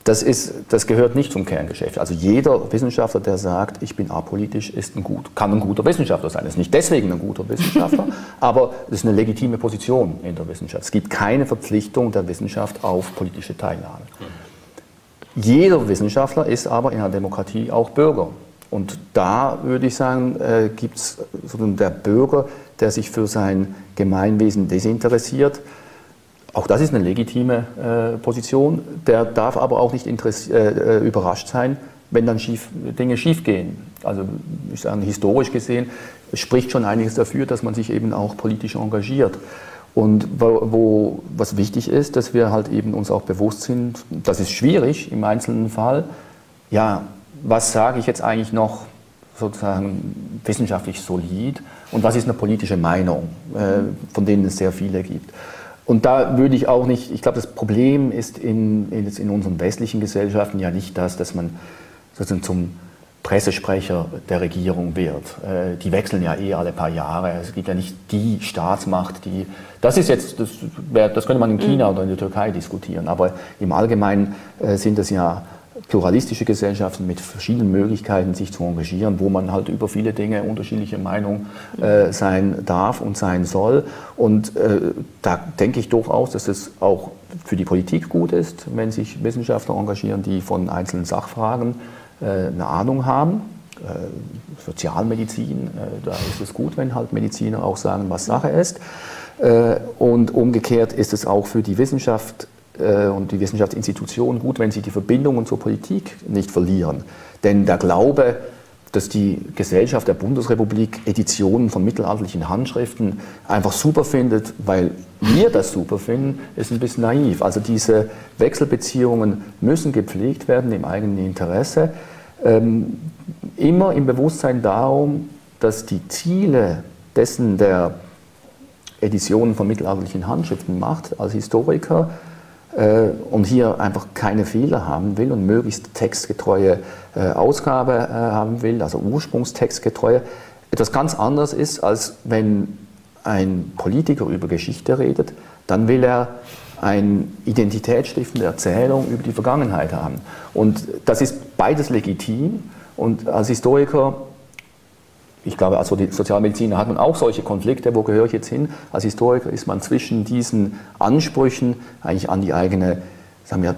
Das, ist, das gehört nicht zum Kerngeschäft. Also jeder Wissenschaftler, der sagt, ich bin apolitisch, ist ein gut, kann ein guter Wissenschaftler sein. Ist nicht deswegen ein guter Wissenschaftler, <laughs> aber es ist eine legitime Position in der Wissenschaft. Es gibt keine Verpflichtung der Wissenschaft auf politische Teilnahme. Jeder Wissenschaftler ist aber in einer Demokratie auch Bürger. Und da würde ich sagen, äh, gibt es der Bürger, der sich für sein Gemeinwesen desinteressiert. Auch das ist eine legitime äh, Position. Der darf aber auch nicht äh, äh, überrascht sein, wenn dann schief, Dinge schiefgehen. Also ich sage, historisch gesehen spricht schon einiges dafür, dass man sich eben auch politisch engagiert. Und wo, wo, was wichtig ist, dass wir halt eben uns auch bewusst sind, das ist schwierig im einzelnen Fall. Ja, was sage ich jetzt eigentlich noch sozusagen wissenschaftlich solid und was ist eine politische Meinung, äh, von denen es sehr viele gibt. Und da würde ich auch nicht, ich glaube, das Problem ist in, in, in unseren westlichen Gesellschaften ja nicht das, dass man sozusagen zum Pressesprecher der Regierung wird. Äh, die wechseln ja eh alle paar Jahre. Es gibt ja nicht die Staatsmacht, die. Das ist jetzt, das, das könnte man in China mhm. oder in der Türkei diskutieren, aber im Allgemeinen äh, sind das ja pluralistische Gesellschaften mit verschiedenen Möglichkeiten, sich zu engagieren, wo man halt über viele Dinge unterschiedliche Meinung äh, sein darf und sein soll. Und äh, da denke ich durchaus, dass es auch für die Politik gut ist, wenn sich Wissenschaftler engagieren, die von einzelnen Sachfragen eine Ahnung haben. Äh, Sozialmedizin, äh, da ist es gut, wenn halt Mediziner auch sagen, was Sache ist. Äh, und umgekehrt ist es auch für die Wissenschaft äh, und die Wissenschaftsinstitutionen gut, wenn sie die Verbindungen zur Politik nicht verlieren. Denn der Glaube, dass die Gesellschaft der Bundesrepublik Editionen von mittelalterlichen Handschriften einfach super findet, weil wir das super finden, ist ein bisschen naiv. Also diese Wechselbeziehungen müssen gepflegt werden im eigenen Interesse. Ähm, immer im Bewusstsein darum, dass die Ziele dessen, der Editionen von mittelalterlichen Handschriften macht, als Historiker, und hier einfach keine Fehler haben will und möglichst textgetreue äh, Ausgabe äh, haben will, also ursprungstextgetreue, etwas ganz anderes ist, als wenn ein Politiker über Geschichte redet, dann will er eine identitätsstiftende Erzählung über die Vergangenheit haben. Und das ist beides legitim. Und als Historiker ich glaube, als Sozialmediziner hat man auch solche Konflikte, wo gehöre ich jetzt hin? Als Historiker ist man zwischen diesen Ansprüchen eigentlich an die eigene sagen wir,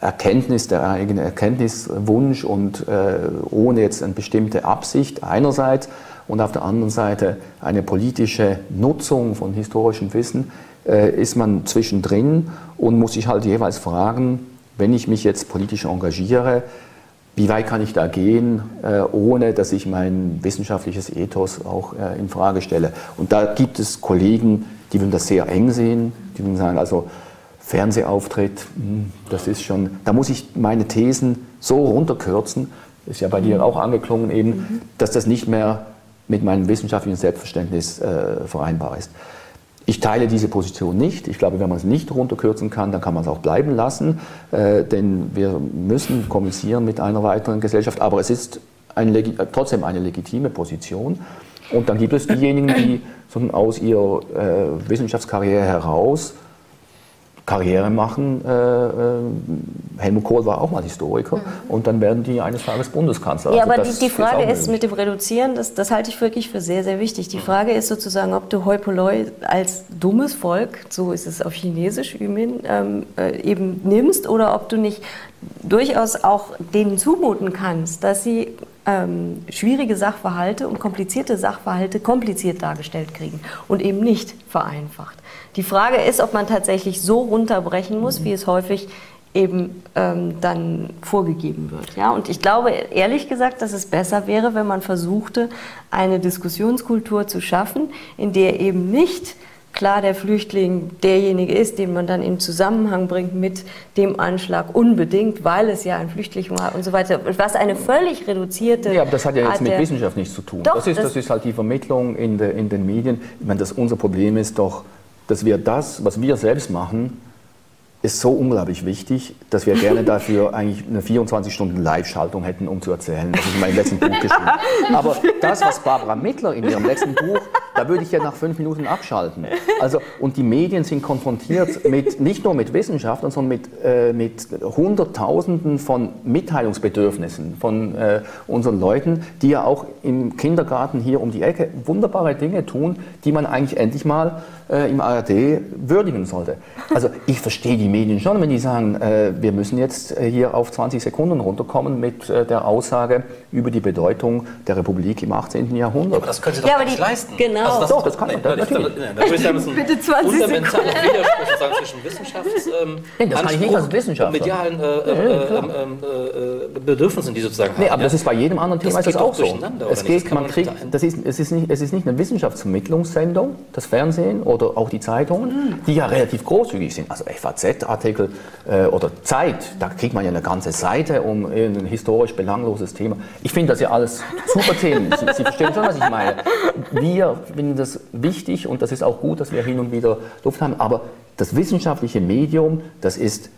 Erkenntnis, der eigene Erkenntniswunsch und äh, ohne jetzt eine bestimmte Absicht einerseits und auf der anderen Seite eine politische Nutzung von historischem Wissen, äh, ist man zwischendrin und muss sich halt jeweils fragen, wenn ich mich jetzt politisch engagiere, wie weit kann ich da gehen, äh, ohne dass ich mein wissenschaftliches Ethos auch äh, in Frage stelle. Und da gibt es Kollegen, die würden das sehr eng sehen, die würden sagen, also Fernsehauftritt, hm, das ist schon, da muss ich meine Thesen so runterkürzen, ist ja bei dir auch angeklungen eben, mhm. dass das nicht mehr mit meinem wissenschaftlichen Selbstverständnis äh, vereinbar ist. Ich teile diese Position nicht. Ich glaube, wenn man es nicht runterkürzen kann, dann kann man es auch bleiben lassen, äh, denn wir müssen kommunizieren mit einer weiteren Gesellschaft. Aber es ist ein, äh, trotzdem eine legitime Position. Und dann gibt es diejenigen, die <clears throat> aus ihrer äh, Wissenschaftskarriere heraus Karriere machen, äh, äh Helmut Kohl war auch mal Historiker mhm. und dann werden die eines Tages Bundeskanzler. Ja, also aber die, die, Frage ist, ist mit dem Reduzieren, das, das halte ich wirklich für sehr, sehr wichtig. Die Frage ist sozusagen, ob du Hoi Polloi als dummes Volk, so ist es auf Chinesisch ähm, äh, eben nimmst oder ob du nicht durchaus auch denen zumuten kannst, dass sie ähm, schwierige Sachverhalte und komplizierte Sachverhalte kompliziert dargestellt kriegen und eben nicht vereinfacht. Die Frage ist, ob man tatsächlich so runterbrechen muss, wie es häufig eben ähm, dann vorgegeben wird. Ja? Und ich glaube ehrlich gesagt, dass es besser wäre, wenn man versuchte, eine Diskussionskultur zu schaffen, in der eben nicht klar der Flüchtling derjenige ist, den man dann in Zusammenhang bringt mit dem Anschlag unbedingt, weil es ja ein Flüchtling war und so weiter. Was eine völlig reduzierte. Ja, aber das hat ja jetzt mit Wissenschaft nichts zu tun. Doch, das, ist, das, das ist halt die Vermittlung in, de, in den Medien. Ich meine, das, unser Problem ist doch, dass wir das, was wir selbst machen, ist so unglaublich wichtig, dass wir gerne dafür <laughs> eigentlich eine 24-Stunden-Live-Schaltung hätten, um zu erzählen, was ich in meinem letzten Buch geschrieben habe. Aber das, was Barbara Mittler in ihrem letzten Buch, da würde ich ja nach fünf Minuten abschalten. Also, und die Medien sind konfrontiert mit, nicht nur mit Wissenschaftlern, sondern mit, äh, mit Hunderttausenden von Mitteilungsbedürfnissen von äh, unseren Leuten, die ja auch im Kindergarten hier um die Ecke wunderbare Dinge tun, die man eigentlich endlich mal äh, im ARD würdigen sollte. Also ich verstehe die Medien schon, wenn die sagen, äh, wir müssen jetzt äh, hier auf 20 Sekunden runterkommen mit äh, der Aussage über die Bedeutung der Republik im 18. Jahrhundert. Ja, aber das können Sie doch ja, nicht die, leisten. Genau. Also das doch, das kann man. Nee, natürlich. Da würde ich sagen, das Bitte 20 fundamentale Widersprüche sagen, zwischen Wissenschafts... Ähm, nee, das kann ich nicht als Wissenschaftler. Und medialen äh, äh, ähm, ähm, Bedürfnissen, die sozusagen nee, haben. aber das ist bei jedem anderen Thema das ist das auch so. Es geht, man kriegt, das ist, es, ist nicht, es ist nicht eine Wissenschaftsvermittlungssendung, das Fernsehen oder oder auch die Zeitungen, die ja relativ großzügig sind. Also FAZ-Artikel äh, oder Zeit, da kriegt man ja eine ganze Seite um ein historisch belangloses Thema. Ich finde das ja alles super Themen. Sie, Sie, verstehen schon, was ich meine. Wir finden das wichtig und das ist auch gut, dass wir hin und wieder Luft haben. Aber das wissenschaftliche Medium, das ist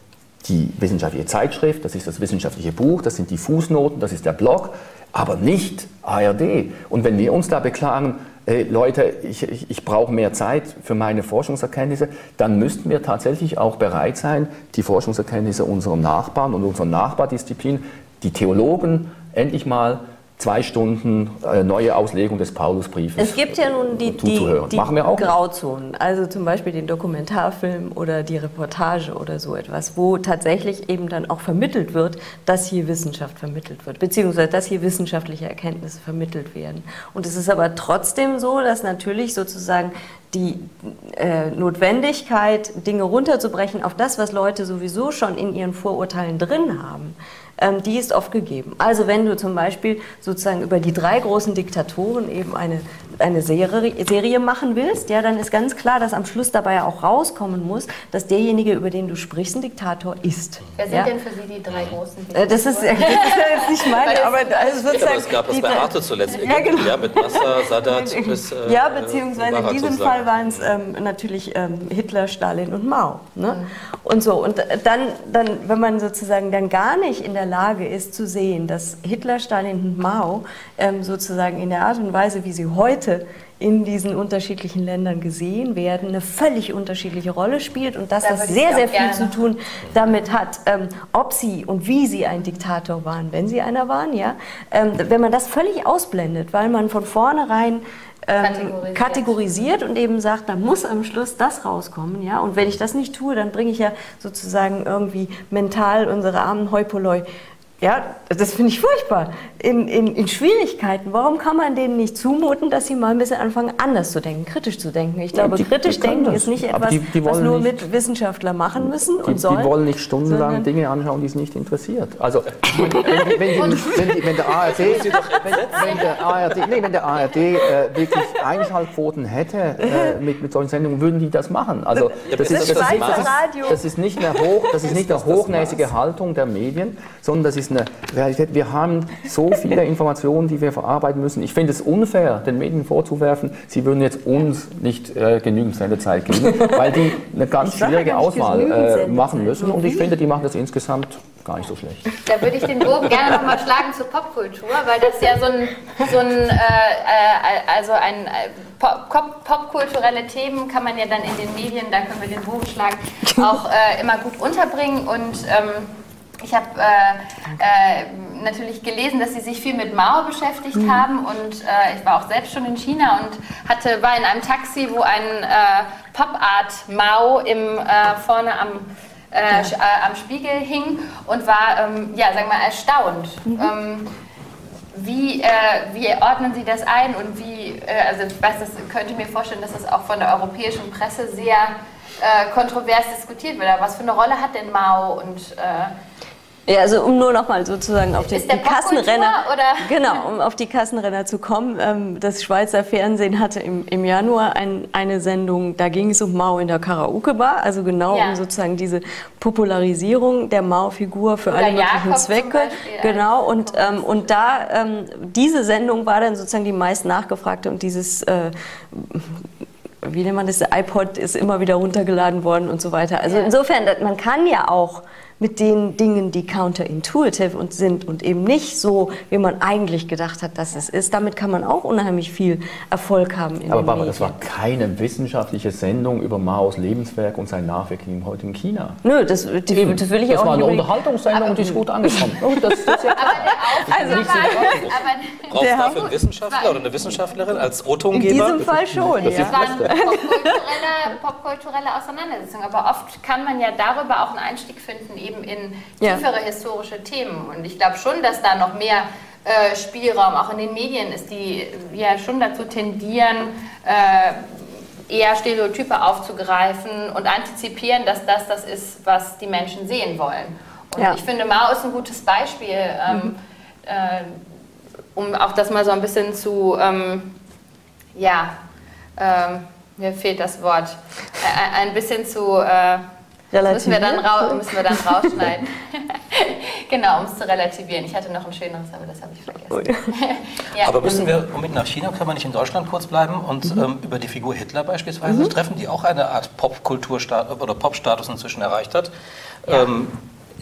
die wissenschaftliche Zeitschrift, das ist das wissenschaftliche Buch, das sind die Fußnoten, das ist der Blog, aber nicht ARD. Und wenn wir uns da beklagen, äh, Leute, ich, ich, ich brauche mehr Zeit für meine Forschungserkenntnisse, dann müssten wir tatsächlich auch bereit sein, die Forschungserkenntnisse unserer Nachbarn und unserer Nachbardisziplin, die Theologen, endlich mal zwei Stunden äh, neue Auslegung des Paulusbriefes. Es gibt ja nun die, die, die Grauzonen, also zum Beispiel den Dokumentarfilm oder die Reportage oder so etwas, wo tatsächlich eben dann auch vermittelt wird, dass hier Wissenschaft vermittelt wird, beziehungsweise dass hier wissenschaftliche Erkenntnisse vermittelt werden. Und es ist aber trotzdem so, dass natürlich sozusagen die äh, Notwendigkeit, Dinge runterzubrechen auf das, was Leute sowieso schon in ihren Vorurteilen drin haben, die ist oft gegeben. Also wenn du zum Beispiel sozusagen über die drei großen Diktatoren eben eine, eine Serie, Serie machen willst, ja, dann ist ganz klar, dass am Schluss dabei auch rauskommen muss, dass derjenige, über den du sprichst, ein Diktator ist. Wer sind ja? denn für Sie die drei großen Diktatoren? Das ist, <laughs> das ist jetzt nicht meine, aber also sozusagen... Ja, es gab das bei Arte zuletzt, ja, genau. ja, mit Nasser, <laughs> Sadat bis... Äh, ja, beziehungsweise in diesem Fall waren es ähm, natürlich ähm, Hitler, Stalin und Mao. Ne? Mhm. Und so, und dann, dann, wenn man sozusagen dann gar nicht in der der Lage ist zu sehen, dass Hitler, Stalin und Mao ähm, sozusagen in der Art und Weise, wie sie heute in diesen unterschiedlichen Ländern gesehen werden, eine völlig unterschiedliche Rolle spielt und dass da das sehr, sehr viel gerne. zu tun damit hat, ähm, ob sie und wie sie ein Diktator waren, wenn sie einer waren, ja. Ähm, wenn man das völlig ausblendet, weil man von vornherein ähm, kategorisiert. kategorisiert. und eben sagt, da muss am Schluss das rauskommen. Ja? Und wenn ich das nicht tue, dann bringe ich ja sozusagen irgendwie mental unsere armen Heupoloi ja, das finde ich furchtbar. In, in, in, Schwierigkeiten. Warum kann man denen nicht zumuten, dass sie mal ein bisschen anfangen, anders zu denken, kritisch zu denken? Ich glaube, die, kritisch die denken das. ist nicht etwas, die, die was nur nicht, mit Wissenschaftlern machen müssen und sollen. Die wollen nicht stundenlang Dinge anschauen, die es nicht interessiert. Also, <laughs> wenn, wenn, <laughs> wenn, wenn der ARD, wenn, der ARD, nee, wenn der ARD äh, wirklich Einschaltquoten hätte äh, mit, mit solchen Sendungen, würden die das machen. Also, das, ist, das, ist, das ist nicht eine, hoch, das ist nicht eine hochnäsige Haltung der Medien, sondern das ist eine Realität. Wir haben so viele <laughs> Informationen, die wir verarbeiten müssen. Ich finde es unfair, den Medien vorzuwerfen, sie würden jetzt uns nicht äh, genügend Sendezeit geben, <laughs> weil die eine ganz schwierige Auswahl äh, machen müssen. Und ich finde, die machen das insgesamt gar nicht so schlecht. Da würde ich den Bogen gerne nochmal schlagen zur Popkultur, weil das ja so ein, so ein äh, äh also ein äh, Pop popkulturelle Themen kann man ja dann in den Medien, da können wir den Bogen schlagen, <laughs> auch äh, immer gut unterbringen und ähm, ich habe äh, äh, natürlich gelesen, dass Sie sich viel mit Mao beschäftigt mhm. haben und äh, ich war auch selbst schon in China und hatte, war in einem Taxi, wo ein äh, Pop-Art Mao im, äh, vorne am, äh, ja. am Spiegel hing und war, ähm, ja, sagen wir mal, erstaunt. Mhm. Ähm, wie, wie ordnen Sie das ein und wie, also ich weiß, das könnte mir vorstellen, dass das auch von der europäischen Presse sehr kontrovers diskutiert wird. Aber was für eine Rolle hat denn Mao und ja, also um nur noch mal sozusagen auf den, die Kassenrenner, oder? genau, um auf die Kassenrenner zu kommen. Ähm, das Schweizer Fernsehen hatte im, im Januar ein, eine Sendung, da ging es um Mao in der Karaoke-Bar, also genau ja. um sozusagen diese Popularisierung der Mao-Figur für oder alle möglichen Jakob Zwecke. Genau, und, ähm, und da, ähm, diese Sendung war dann sozusagen die meist nachgefragte und dieses äh, wie nennt man das, der iPod ist immer wieder runtergeladen worden und so weiter. Also insofern, man kann ja auch mit den Dingen, die counterintuitive und sind und eben nicht so, wie man eigentlich gedacht hat, dass es ist. Damit kann man auch unheimlich viel Erfolg haben. Aber Barbara, das war keine wissenschaftliche Sendung über Maos Lebenswerk und sein Nachwirken heute in China. Nö, das, die, das will ich das auch nicht. Das war eine Unterhaltungssendung und die ist gut <laughs> angekommen. Oh, das, <laughs> das ja aber also, nicht aber Brauchst du dafür einen Wissenschaftler oder eine Wissenschaftlerin als O-Tongeber? In diesem Fall schon, das ja. Das war eine popkulturelle, popkulturelle Auseinandersetzung. Aber oft kann man ja darüber auch einen Einstieg finden, eben in tiefere ja. historische Themen. Und ich glaube schon, dass da noch mehr äh, Spielraum auch in den Medien ist, die ja schon dazu tendieren, äh, eher Stereotype aufzugreifen und antizipieren, dass das das ist, was die Menschen sehen wollen. Und ja. ich finde, Mao ist ein gutes Beispiel, ähm, mhm. äh, um auch das mal so ein bisschen zu, ähm, ja, ähm, mir fehlt das Wort, äh, ein bisschen zu äh, Müssen wir dann, ra müssen wir dann rausschneiden. <laughs> genau, um es zu relativieren. Ich hatte noch ein schöneres, aber das habe ich vergessen. <laughs> ja. Aber müssen wir unbedingt nach China, können wir nicht in Deutschland kurz bleiben und mhm. ähm, über die Figur Hitler beispielsweise mhm. treffen, die auch eine Art Popkulturstatus oder Popstatus inzwischen erreicht hat. Ja. Ähm,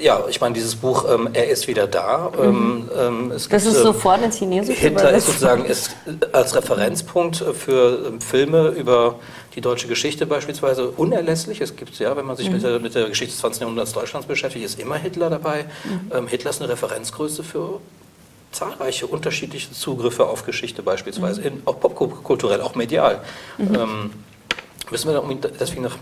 ja, ich meine, dieses Buch, ähm, er ist wieder da. Mhm. Ähm, das gibt, ist sofort ins Chinesische Hitler ist sozusagen ist als Referenzpunkt für ähm, Filme über die deutsche Geschichte beispielsweise unerlässlich. Es gibt ja, wenn man sich mhm. mit, der, mit, der, Geschichte des 20. Jahrhunderts Deutschlands beschäftigt, ist immer Hitler dabei. Mhm. Ähm, Hitler ist eine Referenzgröße für zahlreiche unterschiedliche Zugriffe auf Geschichte beispielsweise, mhm. in, auch popkulturell, auch medial. Mhm. Ähm, müssen wir deswegen nach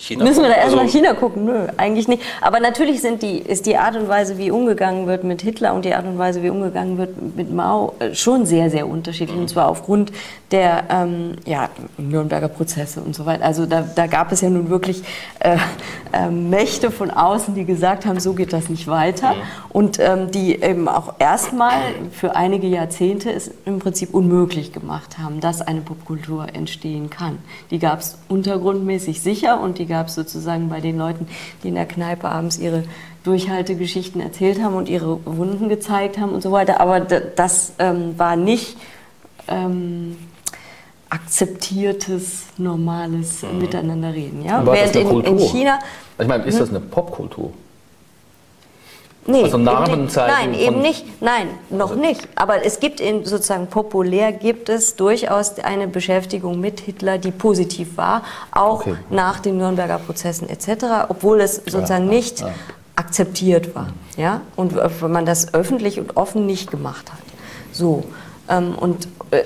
China Müssen wir da erstmal also, China gucken? Nö, eigentlich nicht. Aber natürlich sind die, ist die Art und Weise, wie umgegangen wird mit Hitler und die Art und Weise, wie umgegangen wird mit Mao, äh, schon sehr, sehr unterschiedlich. Und zwar aufgrund der ähm, ja, Nürnberger Prozesse und so weiter. Also da, da gab es ja nun wirklich äh, äh, Mächte von außen, die gesagt haben, so geht das nicht weiter. Mhm. Und ähm, die eben auch erstmal für einige Jahrzehnte es im Prinzip unmöglich gemacht haben, dass eine Popkultur entstehen kann. Die gab es untergrundmäßig sicher und die gab es sozusagen bei den Leuten, die in der Kneipe abends ihre Durchhaltegeschichten erzählt haben und ihre Wunden gezeigt haben und so weiter. Aber das ähm, war nicht ähm, akzeptiertes, normales mhm. Miteinanderreden. Ja? Während in, in, China. Ich meine, ist hm? das eine Popkultur? Nee, also Namen zeigen nein, eben nicht. Nein, noch also nicht. Aber es gibt in, sozusagen populär gibt es durchaus eine Beschäftigung mit Hitler, die positiv war, auch okay. nach den Nürnberger Prozessen etc., obwohl es sozusagen ja, nicht ja. akzeptiert war. Ja? Und wenn man das öffentlich und offen nicht gemacht hat. So. Ähm, und äh,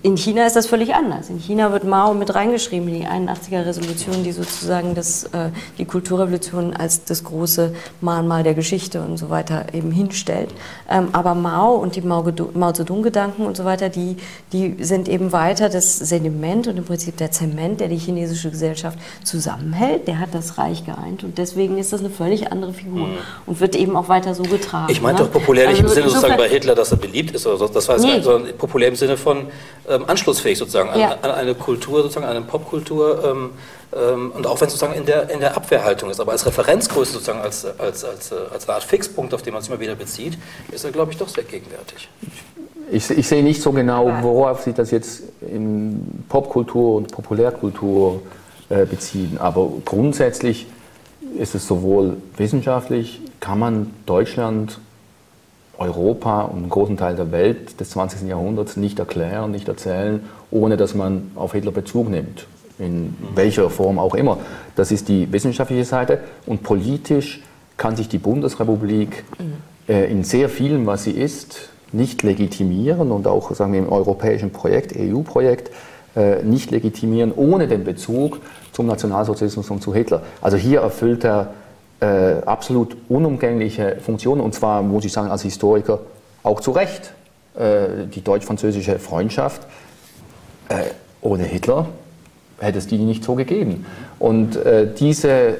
in China ist das völlig anders. In China wird Mao mit reingeschrieben in die 81er Resolution, die sozusagen das, äh, die Kulturrevolution als das große Mahnmal der Geschichte und so weiter eben hinstellt. Ähm, aber Mao und die Mao, Mao Zedong-Gedanken und so weiter, die, die sind eben weiter das Sediment und im Prinzip der Zement, der die chinesische Gesellschaft zusammenhält. Der hat das Reich geeint und deswegen ist das eine völlig andere Figur mhm. und wird eben auch weiter so getragen. Ich meinte ne? doch populär nicht also im Sinne sozusagen bei Hitler, dass er beliebt ist, oder so. das war nee. sondern populär im Sinne von ähm, anschlussfähig sozusagen an, ja. an, eine Kultur, sozusagen an eine Popkultur. Ähm, ähm, und auch wenn es sozusagen in der, in der Abwehrhaltung ist, aber als Referenzgröße sozusagen, als, als, als, als eine Art Fixpunkt, auf den man sich immer wieder bezieht, ist er, glaube ich, doch sehr gegenwärtig. Ich, ich sehe nicht so genau, worauf sich das jetzt in Popkultur und Populärkultur äh, beziehen, aber grundsätzlich ist es sowohl wissenschaftlich, kann man Deutschland Europa und einen großen Teil der Welt des 20. Jahrhunderts nicht erklären, nicht erzählen, ohne dass man auf Hitler Bezug nimmt. In welcher Form auch immer. Das ist die wissenschaftliche Seite. Und politisch kann sich die Bundesrepublik äh, in sehr vielem, was sie ist, nicht legitimieren und auch sagen wir, im europäischen Projekt, EU-Projekt, äh, nicht legitimieren ohne den Bezug zum Nationalsozialismus und zu Hitler. Also hier erfüllt er äh, absolut unumgängliche Funktionen und zwar, muss ich sagen, als Historiker auch zu Recht. Äh, die deutsch-französische Freundschaft äh, ohne Hitler hätte es die nicht so gegeben. Und äh, diese, äh,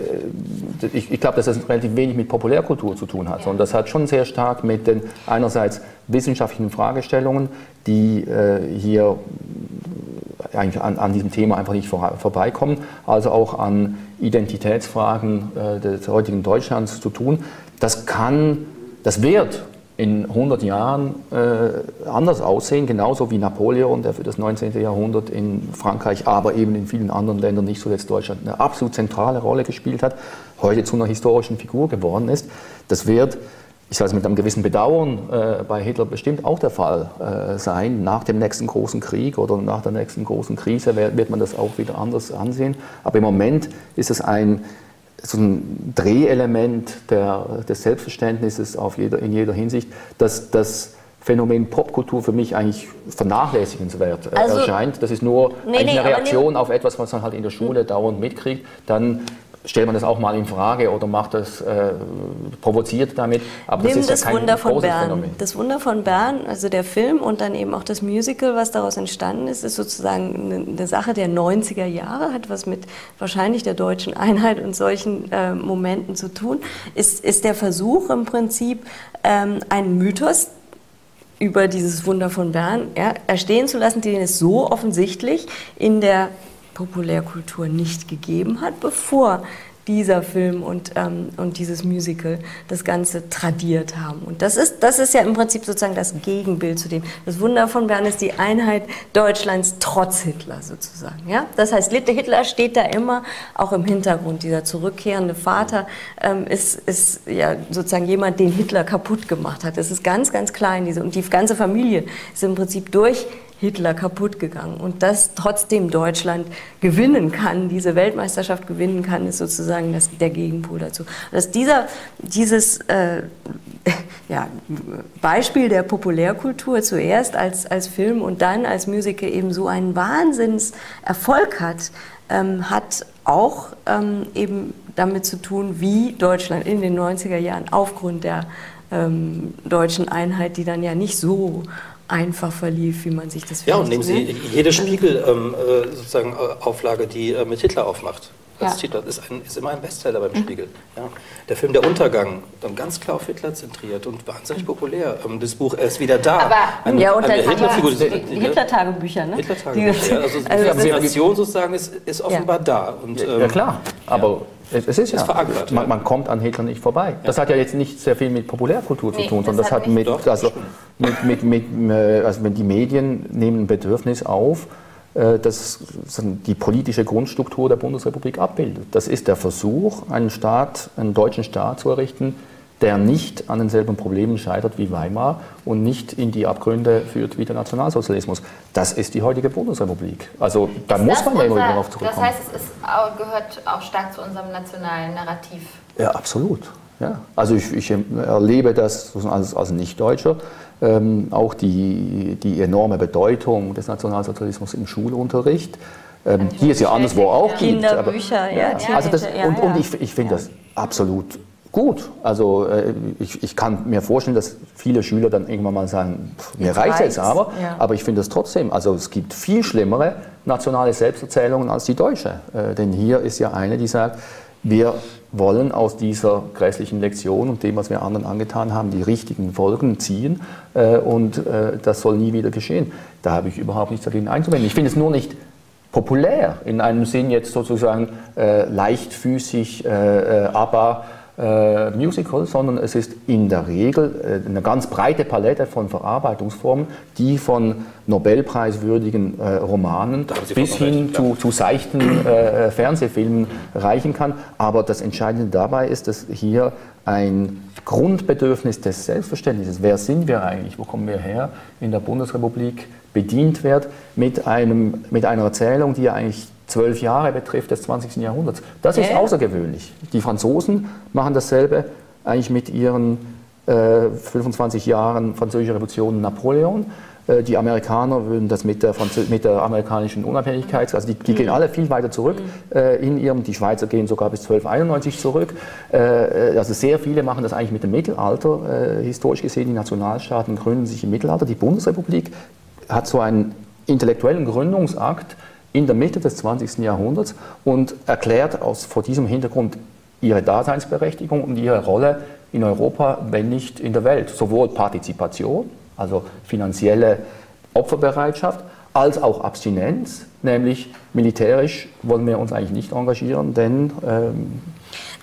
ich, ich glaube, dass das relativ wenig mit Populärkultur zu tun hat, sondern das hat schon sehr stark mit den einerseits wissenschaftlichen Fragestellungen, die äh, hier eigentlich an, an, diesem Thema einfach nicht vor, vorbeikommen, also auch an Identitätsfragen äh, des heutigen Deutschlands zu tun. Das kann, das wird in 100 Jahren äh, anders aussehen, genauso wie Napoleon, der für das 19. Jahrhundert in Frankreich, aber eben in vielen anderen Ländern, nicht zuletzt Deutschland, eine absolut zentrale Rolle gespielt hat, heute zu einer historischen Figur geworden ist. Das wird, ich sage es mit einem gewissen Bedauern, äh, bei Hitler bestimmt auch der Fall äh, sein. Nach dem nächsten großen Krieg oder nach der nächsten großen Krise wird, wird man das auch wieder anders ansehen. Aber im Moment ist es ein so ein Drehelement der, des Selbstverständnisses auf jeder, in jeder Hinsicht, dass das Phänomen Popkultur für mich eigentlich vernachlässigenswert äh, also, erscheint. Das ist nur nee, nee, eine Reaktion nee. auf etwas, was man halt in der Schule dauernd mitkriegt. Dann stellt man das auch mal in Frage oder macht das äh, provoziert damit. Aber Nimm das ist das ja kein Wunder von Bern. Phänomen. Das Wunder von Bern, also der Film und dann eben auch das Musical, was daraus entstanden ist, ist sozusagen eine, Sache der 90er Jahre, hat was mit wahrscheinlich der deutschen Einheit und solchen äh, Momenten zu tun. Ist, ist der Versuch im Prinzip ähm, einen Mythos über dieses Wunder von Bern ja, erstehen zu lassen, den es so offensichtlich in der Populärkultur nicht gegeben hat, bevor dieser Film und, ähm, und dieses Musical das Ganze tradiert haben. Und das ist, das ist ja im Prinzip sozusagen das Gegenbild zu dem. Das Wunder von Bern ist die Einheit Deutschlands trotz Hitler sozusagen. Ja? Das heißt, Hitler steht da immer auch im Hintergrund. Dieser zurückkehrende Vater ähm, ist, ist ja sozusagen jemand, den Hitler kaputt gemacht hat. Das ist ganz, ganz klein. Diese, und die ganze Familie ist im Prinzip durch Hitler kaputt gegangen. Und dass trotzdem Deutschland gewinnen kann, diese Weltmeisterschaft gewinnen kann, ist sozusagen das, der Gegenpol dazu. Dass dieser, dieses äh, <laughs> ja, Beispiel der Populärkultur zuerst als, als Film und dann als Musical eben so einen Wahnsinnserfolg hat, ähm, hat auch ähm, eben damit zu tun, wie Deutschland in den 90er Jahren aufgrund der ähm, deutschen Einheit, die dann ja nicht so einfach verlief, wie man sich das Ja, und nehmen Sie jede Spiegel-Auflage, ähm, äh, die äh, mit Hitler aufmacht. Das ja. ist, ein, ist, immer ein Bestseller beim mhm. Spiegel. Ja. Der Film Der Untergang, dann ganz klar auf Hitler zentriert und wahnsinnig populär. Ähm, das Buch Er ist wieder da. Aber, ein, ja, und eine Hitlerfigur. Hitler-Tagebücher, ne? Hitler-Tagebücher. Ja, also die also Faszination sozusagen ist, ist offenbar ja. da. Und, ähm, ja, klar, aber es ist ja, verankert, man, man, kommt an Hitler nicht vorbei. Das hat ja jetzt nicht sehr viel mit Populärkultur zu tun, sondern das hat mit, also, mit, mit, mit, äh, also wenn die Medien nehmen ein Bedürfnis auf, äh, das die politische Grundstruktur der Bundesrepublik abbildet. Das ist der Versuch, einen Staat, einen deutschen Staat zu errichten, der nicht an denselben Problemen scheitert wie Weimar und nicht in die Abgründe führt wie der Nationalsozialismus. Das ist die heutige Bundesrepublik. Also da ist muss man ja immer darauf zurückkommen. Das heißt, es ist, gehört auch stark zu unserem nationalen Narrativ. Ja, absolut. Ja. Also ich, ich erlebe das als, als Nicht-Deutscher, ähm, auch die, die enorme Bedeutung des Nationalsozialismus im Schulunterricht. Ähm, die es ja anderswo auch gibt. Kinderbücher, ja. ja. Also das, und, und ich, ich finde das absolut gut. Also äh, ich, ich kann mir vorstellen, dass viele Schüler dann irgendwann mal sagen, pff, mir reicht es aber, ja. aber ich finde es trotzdem, also es gibt viel schlimmere nationale Selbsterzählungen als die deutsche. Äh, denn hier ist ja eine, die sagt, wir wollen aus dieser grässlichen Lektion und dem, was wir anderen angetan haben, die richtigen Folgen ziehen äh, und äh, das soll nie wieder geschehen. Da habe ich überhaupt nichts dagegen einzuwenden. Ich finde es nur nicht populär in einem Sinn jetzt sozusagen äh, leichtfüßig, äh, äh, aber äh, Musical, sondern es ist in der Regel äh, eine ganz breite Palette von Verarbeitungsformen, die von Nobelpreiswürdigen äh, Romanen bis hin zu, zu, seichten äh, Fernsehfilmen reichen kann. Aber das Entscheidende dabei ist, dass hier ein Grundbedürfnis des Selbstverständnisses, wer sind wir eigentlich, wo kommen wir her, in der Bundesrepublik bedient wird mit, einem, mit einer Erzählung, die ja eigentlich zwölf Jahre betrifft des 20. Jahrhunderts. Das ist ja. außergewöhnlich. Die Franzosen machen dasselbe eigentlich mit ihren äh, 25 Jahren französische Revolution Napoleon. Äh, die Amerikaner würden das mit der, mit der amerikanischen Unabhängigkeit, also die, die mhm. gehen alle viel weiter zurück mhm. äh, in ihrem, die Schweizer gehen sogar bis 1291 zurück. Äh, also sehr viele machen das eigentlich mit dem Mittelalter, äh, historisch gesehen. Die Nationalstaaten gründen sich im Mittelalter. Die Bundesrepublik hat so einen intellektuellen Gründungsakt in der Mitte des 20. Jahrhunderts und erklärt aus, vor diesem Hintergrund ihre Daseinsberechtigung und ihre Rolle in Europa, wenn nicht in der Welt. Sowohl Partizipation, also finanzielle Opferbereitschaft, als auch Abstinenz, nämlich militärisch wollen wir uns eigentlich nicht engagieren, denn ähm,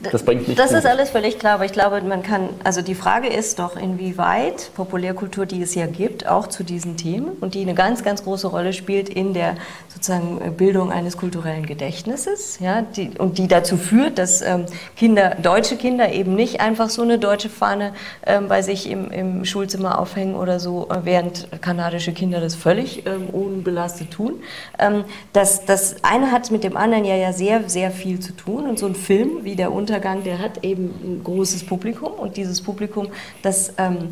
das bringt nicht. Das gut. ist alles völlig klar, aber ich glaube, man kann, also die Frage ist doch, inwieweit Populärkultur, die es ja gibt, auch zu diesen Themen und die eine ganz, ganz große Rolle spielt in der sozusagen Bildung eines kulturellen Gedächtnisses, ja, die, und die dazu führt, dass ähm, Kinder, deutsche Kinder eben nicht einfach so eine deutsche Fahne ähm, bei sich im, im, Schulzimmer aufhängen oder so, äh, während kanadische Kinder das völlig ähm, unbelastet tun. Ähm, das, das eine hat mit dem anderen ja, ja sehr, sehr viel zu tun und so ein Film wie der Untergang, der hat eben ein großes Publikum und dieses Publikum, das, ähm,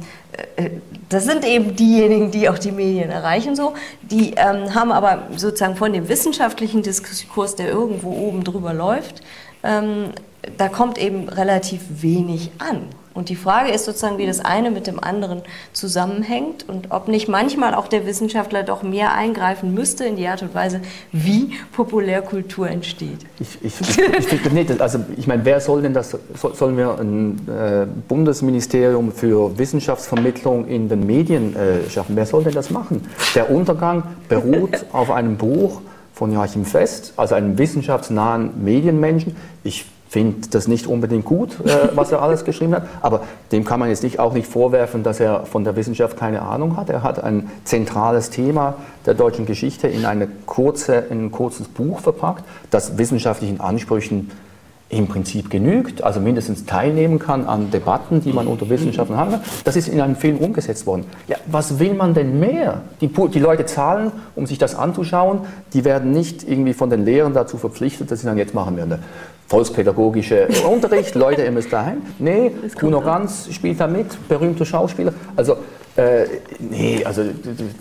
äh, das sind eben diejenigen, die auch die Medien erreichen so, die ähm, haben aber sozusagen von dem wissenschaftlichen Diskurs, der irgendwo oben drüber läuft, ähm, da kommt eben relativ wenig an. Und die Frage ist sozusagen, wie das eine mit dem anderen zusammenhängt und ob nicht manchmal auch der Wissenschaftler doch mehr eingreifen müsste in die Art und Weise, wie Populärkultur entsteht. Ich, ich, ich, ich finde nicht, also ich meine, wer soll denn das, sollen wir ein äh, Bundesministerium für Wissenschaftsvermittlung in den Medien äh, schaffen? Wer soll denn das machen? Der Untergang beruht <laughs> auf einem Buch von Joachim Fest, also einem wissenschaftsnahen Medienmenschen. Ich finde das nicht unbedingt gut, äh, was er alles geschrieben hat, aber dem kann man jetzt nicht, auch nicht vorwerfen, dass er von der Wissenschaft keine Ahnung hat. Er hat ein zentrales Thema der deutschen Geschichte in, eine kurze, in ein kurzes Buch verpackt, das wissenschaftlichen Ansprüchen im Prinzip genügt, also mindestens teilnehmen kann an Debatten, die man unter Wissenschaftlern haben kann. Das ist in einem Film umgesetzt worden. Ja, was will man denn mehr? Die, die, Leute zahlen, um sich das anzuschauen. Die werden nicht irgendwie von den Lehrern dazu verpflichtet, dass sie sagen, jetzt machen wir volkspädagogische Unterricht, Leute, ihr müsst daheim. Nee, Kuno Ganz spielt da mit, berühmter Schauspieler. Also äh, nee, also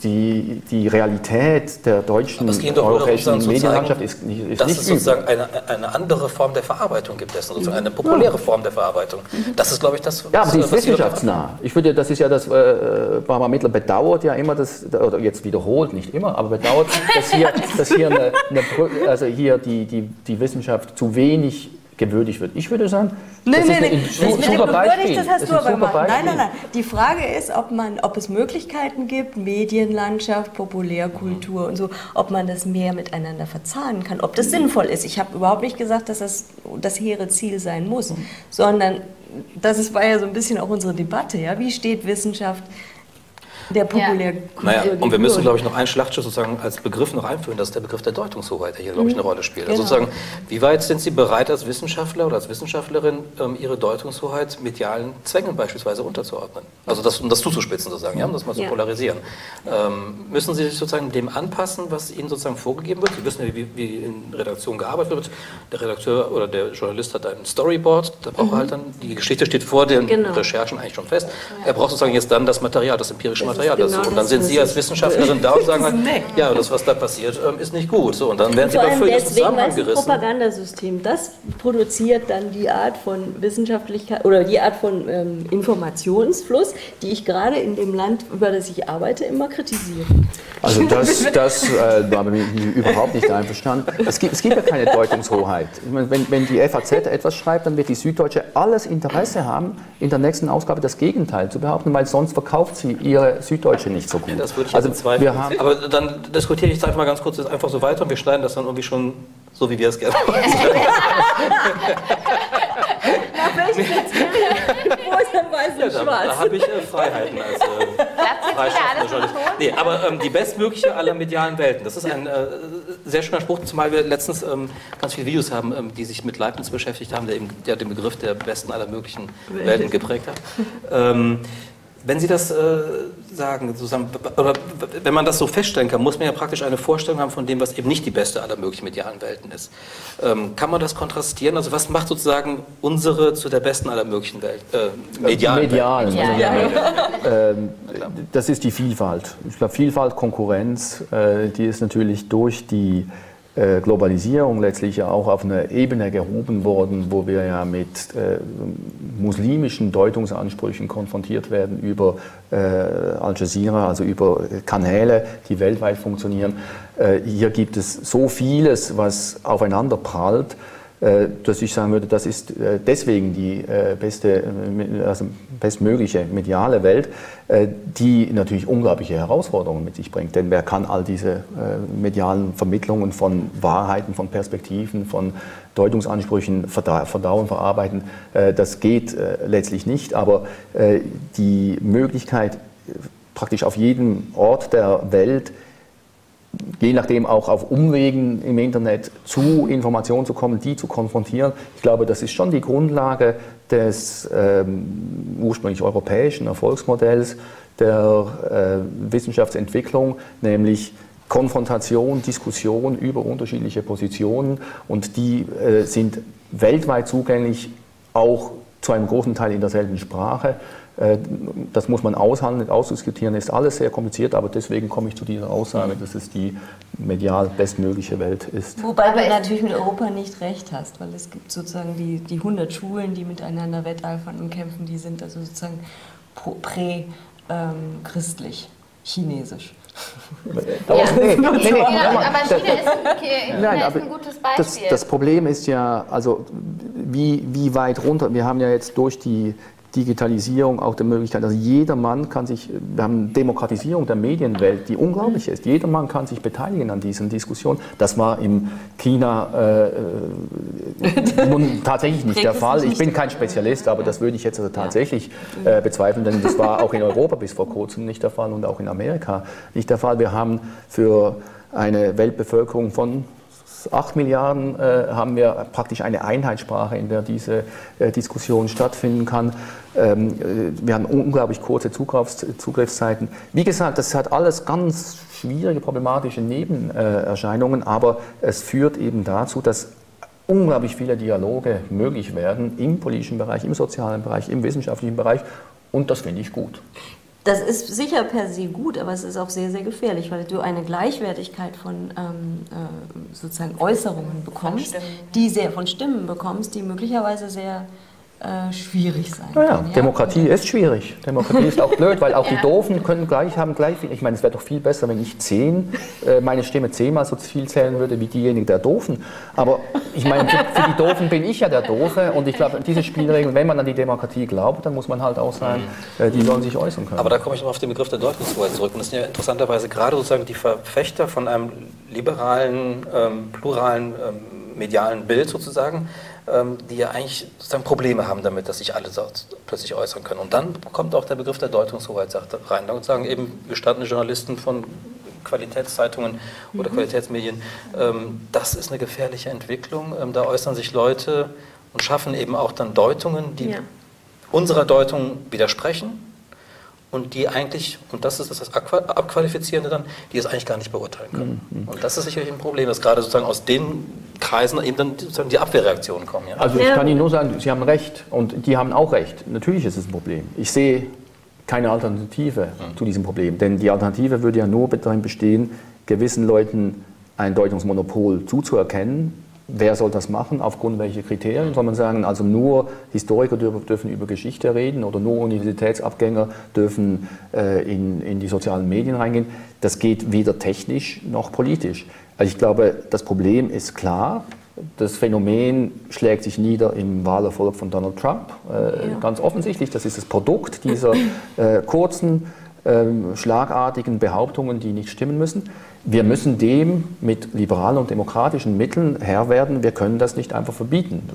die, die Realität der deutschen europäischen Medienlandschaft ist nicht ist Dass nicht es sozusagen eine, eine andere Form der Verarbeitung gibt, dessen, sozusagen eine populäre Form der Verarbeitung. Das ist, glaube ich, das, was Ja, aber sie ist wissenschaftsnah. Ich würde, das ist ja das, äh, Barbara Mittler bedauert ja immer, das, oder jetzt wiederholt, nicht immer, aber bedauert, dass hier, <laughs> dass hier, eine, eine, also hier die, die, die Wissenschaft zu wenig gewürdigt wird. Ich würde sagen, nee, das nee, ist nee. ein das super Beispiel. Das hast das du aber mal. Nein, nein, nein. Die Frage ist, ob, man, ob es Möglichkeiten gibt, Medienlandschaft, Populärkultur und so, ob man das mehr miteinander verzahnen kann, ob das sinnvoll ist. Ich habe überhaupt nicht gesagt, dass das das hehre Ziel sein muss, sondern das ist, war ja so ein bisschen auch unsere Debatte. Ja? Wie steht Wissenschaft der populär. Ja. Naja, und wir müssen, glaube ich, noch einen Schlachtschiff sozusagen als Begriff noch einführen, dass der Begriff der Deutungshoheit, der hier, glaube ich, eine mhm. Rolle spielt. Also genau. Also sozusagen, wie weit sind Sie bereit, als Wissenschaftler oder als Wissenschaftlerin ähm, Ihre Deutungshoheit medialen Zwängen beispielsweise unterzuordnen? Also das, um das zuzuspitzen sozusagen, ja, um das mal zu ja. polarisieren. Ähm, müssen Sie sich sozusagen dem anpassen, was Ihnen sozusagen vorgegeben wird? Sie wissen ja, wie, wie in Redaktion gearbeitet wird. Der Redakteur oder der Journalist hat ein Storyboard, da braucht mhm. er halt dann, die Geschichte steht vor den genau. Recherchen eigentlich schon fest. Er braucht sozusagen jetzt dann das Material, das empirische Material. Material genau dazu. Und dann sind Sie als Wissenschaftlerin <laughs> da und sagen, halt, ja, das, was da passiert, ähm, ist nicht gut. So, und dann werden Sie dafür jetzt Zusammenhang gerissen. Das Propagandasystem, das produziert dann die Art von Wissenschaftlichkeit oder die Art von ähm, Informationsfluss, die ich gerade in dem Land, über das ich arbeite, immer kritisiere. Also das, <laughs> das äh, war mir überhaupt nicht einverstanden. Es gibt, es gibt ja keine Deutungshoheit. Meine, wenn, wenn die FAZ etwas schreibt, dann wird die Süddeutsche alles Interesse haben, in der nächsten Ausgabe das Gegenteil zu behaupten, weil sonst verkauft sie ihre Süddeutsche nicht so gut. Ja, das würde ich also wir haben Aber dann diskutiere ich jetzt einfach mal ganz kurz einfach so weiter und wir schneiden das dann irgendwie schon so, wie wir es gerne machen. Nach welchen Kriterien? Wo ist dann weiß und ja, schwarz? Da, da habe ich äh, Freiheiten als äh, Freischaffender Nee, aber ähm, die bestmögliche aller medialen Welten. Das ist ein äh, sehr schöner Spruch, zumal wir letztens ähm, ganz viele Videos haben, ähm, die sich mit Leibniz beschäftigt haben, der, eben, der den Begriff der besten aller möglichen Welten geprägt hat. Wenn Sie das äh, sagen, sozusagen, oder wenn man das so feststellen kann, muss man ja praktisch eine Vorstellung haben von dem, was eben nicht die beste aller möglichen medialen Welten ist. Ähm, kann man das kontrastieren? Also was macht sozusagen unsere zu der besten aller möglichen Welt, äh, medialen Medial. Welten? Also, ja. <laughs> ähm, das ist die Vielfalt. Ich glaube, Vielfalt, Konkurrenz, äh, die ist natürlich durch die äh, Globalisierung letztlich ja auch auf eine Ebene gehoben worden, wo wir ja mit äh, muslimischen Deutungsansprüchen konfrontiert werden über äh, Al Jazeera, also über Kanäle, die weltweit funktionieren. Äh, hier gibt es so vieles, was aufeinander prallt äh, dass ich sagen würde, das ist äh, deswegen die äh, beste, also bestmögliche mediale Welt, die natürlich unglaubliche Herausforderungen mit sich bringt. Denn wer kann all diese medialen Vermittlungen von Wahrheiten, von Perspektiven, von Deutungsansprüchen verdauen, verarbeiten? Das geht letztlich nicht. Aber die Möglichkeit, praktisch auf jedem Ort der Welt je nachdem auch auf Umwegen im Internet zu Informationen zu kommen, die zu konfrontieren. Ich glaube, das ist schon die Grundlage des ähm, ursprünglich europäischen Erfolgsmodells der äh, Wissenschaftsentwicklung, nämlich Konfrontation, Diskussion über unterschiedliche Positionen und die äh, sind weltweit zugänglich, auch zu einem großen Teil in derselben Sprache. Äh, das muss man aushandeln, ausdiskutieren, ist alles sehr kompliziert, aber deswegen komme ich zu dieser Aussage, dass es die medial bestmögliche Welt ist. Wobei du natürlich mit Europa nicht recht hast, weil es gibt sozusagen die, die 100 Schulen, die miteinander wetteifern und kämpfen, die sind also sozusagen prä-christlich, ähm, chinesisch. <laughs> Ja. Ja, aber China ist, okay, China ist ein gutes Beispiel. Das, das, Problem ist ja, also wie, wie weit runter, wir haben ja jetzt durch die Digitalisierung auch der Möglichkeit, also jeder Mann kann sich, wir haben eine Demokratisierung der Medienwelt, die unglaublich ist. Jeder Mann kann sich beteiligen an diesen Diskussionen. Das war in China äh, äh <laughs> tatsächlich nicht der Fall. Ich bin kein Spezialist, aber das würde ich jetzt also tatsächlich äh, bezweifeln, denn das war auch in Europa bis vor kurzem nicht der Fall und auch in Amerika nicht der Fall. Wir haben für eine Weltbevölkerung von 8 Milliarden äh, haben wir praktisch eine Einheitssprache, in der diese äh, Diskussion stattfinden kann. Ähm, äh, wir haben unglaublich kurze Zugriffs Zugriffszeiten. Wie gesagt, das hat alles ganz schwierige, problematische Nebenerscheinungen, aber es führt eben dazu, dass unglaublich viele Dialoge möglich werden im politischen Bereich, im sozialen Bereich, im wissenschaftlichen Bereich und das finde ich gut. Das ist sicher per se gut, aber es ist auch sehr, sehr gefährlich, weil du eine Gleichwertigkeit von ähm, äh, sozusagen Äußerungen bekommst, die sehr von Stimmen bekommst, die möglicherweise sehr äh, schwierig sein ja, kann. Ja? Demokratie ist schwierig. Demokratie ist auch blöd, weil auch <laughs> ja. die Doofen können gleich haben gleich viel. Ich meine, es wäre doch viel besser, wenn ich zehn, äh, meine Stimme zehnmal so viel zählen würde wie diejenigen der Doofen. Aber ich meine, für, für die Doofen bin ich ja der Doofe und ich glaube, diese Spielregeln, wenn man an die Demokratie glaubt, dann muss man halt auch sagen, äh, die sollen sich äußern können. Aber da komme ich noch auf den Begriff der Deutungshoheit zurück. Und das sind ja interessanterweise gerade sozusagen die Verfechter von einem liberalen, ähm, pluralen, ähm, medialen Bild sozusagen die ja eigentlich sozusagen Probleme haben damit, dass sich alle plötzlich äußern können. Und dann kommt auch der Begriff der Deutungshoheit rein. Da sagen eben gestandene Journalisten von Qualitätszeitungen oder mhm. Qualitätsmedien, ähm, das ist eine gefährliche Entwicklung. Ähm, da äußern sich Leute und schaffen eben auch dann Deutungen, die ja. unserer Deutung widersprechen und die eigentlich, und das ist das Abqualifizierende dann, die es eigentlich gar nicht beurteilen können. Mhm. Und das ist sicherlich ein Problem, dass gerade sozusagen aus den Kreisen eben dann sozusagen die Abwehrreaktionen kommen. Ja? Also ich kann Ihnen nur sagen, Sie haben recht und die haben auch recht. Natürlich ist es ein Problem. Ich sehe keine Alternative mhm. zu diesem Problem, denn die Alternative würde ja nur darin bestehen, gewissen Leuten ein Deutungsmonopol zuzuerkennen Wer soll das machen? Aufgrund welcher Kriterien? Soll man sagen, also nur Historiker dürfen über Geschichte reden oder nur Universitätsabgänger dürfen äh, in, in die sozialen Medien reingehen? Das geht weder technisch noch politisch. Also ich glaube, das Problem ist klar. Das Phänomen schlägt sich nieder im Wahlerfolg von Donald Trump. Äh, ja. Ganz offensichtlich, das ist das Produkt dieser äh, kurzen, ähm, schlagartigen Behauptungen, die nicht stimmen müssen. Wir müssen dem mit liberalen und demokratischen Mitteln Herr werden. Wir können das nicht einfach verbieten.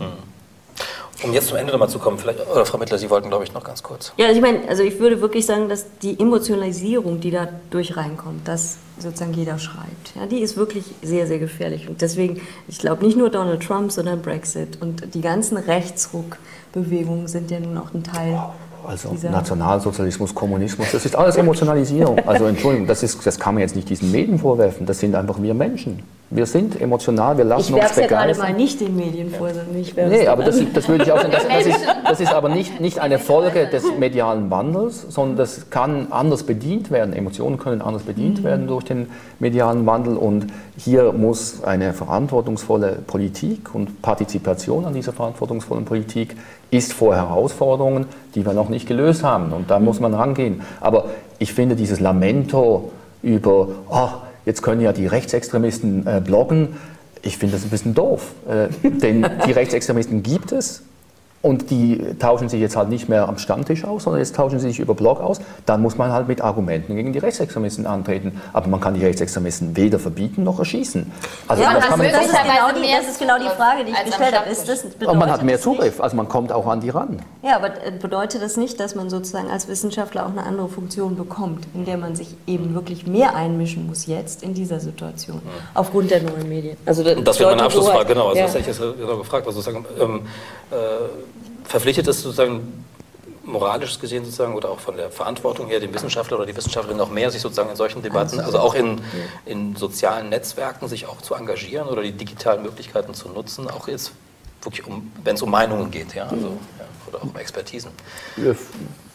Um jetzt zum Ende nochmal zu kommen, vielleicht, oder Frau Mittler, Sie wollten, glaube ich, noch ganz kurz. Ja, also ich meine, also ich würde wirklich sagen, dass die Emotionalisierung, die da durch reinkommt, dass sozusagen jeder schreibt, ja, die ist wirklich sehr, sehr gefährlich. Und deswegen, ich glaube, nicht nur Donald Trump, sondern Brexit und die ganzen Rechtsruckbewegungen sind ja nun auch ein Teil also Nationalsozialismus, Kommunismus, das ist alles Emotionalisierung. Also Entschuldigung, das, ist, das kann man jetzt nicht diesen Medien vorwerfen, das sind einfach wir Menschen. Wir sind emotional, wir lassen uns begeistern. Ich werfe ja gerade mal nicht den Medien vor, sondern ich werfe Nee, aber das, das, würde ich auch sagen, das, das, ist, das ist aber nicht, nicht eine Folge des medialen Wandels, sondern das kann anders bedient werden. Emotionen können anders bedient mhm. werden durch den medialen Wandel und hier muss eine verantwortungsvolle Politik und Partizipation an dieser verantwortungsvollen Politik ist vor Herausforderungen, die wir noch nicht gelöst haben und da muss man rangehen. Aber ich finde dieses Lamento über, oh, Jetzt können ja die Rechtsextremisten äh, bloggen. Ich finde das ein bisschen doof, äh, denn die <laughs> Rechtsextremisten gibt es und die tauschen sich jetzt halt nicht mehr am Stammtisch aus, sondern jetzt tauschen sie sich über Blog aus. Dann muss man halt mit Argumenten gegen die Rechtsextremisten antreten. Aber man kann die Rechtsextremisten weder verbieten noch erschießen. Also ja, das, das, das, ist genau die, das, ist genau die, Frage, die ich gestellt habe. Ist das, und man hat mehr Zugriff, also man kommt auch an die ran. Ja, aber äh, bedeutet das nicht, dass man sozusagen als Wissenschaftler auch eine andere Funktion bekommt, in der man sich eben wirklich mehr einmischen muss jetzt in dieser Situation, aufgrund der neuen Medien? Also das, das wäre meine Abschlussfrage, genau. Also ja. das hätte ich jetzt genau gefragt. Also sozusagen, ähm, äh, verpflichtet ist sozusagen moralisch gesehen sozusagen oder auch von der Verantwortung her, den Wissenschaftler oder die Wissenschaftlerin noch mehr sich sozusagen in solchen Debatten, also auch in, in sozialen Netzwerken sich auch zu engagieren oder die digitalen Möglichkeiten zu nutzen, auch jetzt wirklich um, wenn es um Meinungen geht, ja, also, ja, oder auch um Expertisen.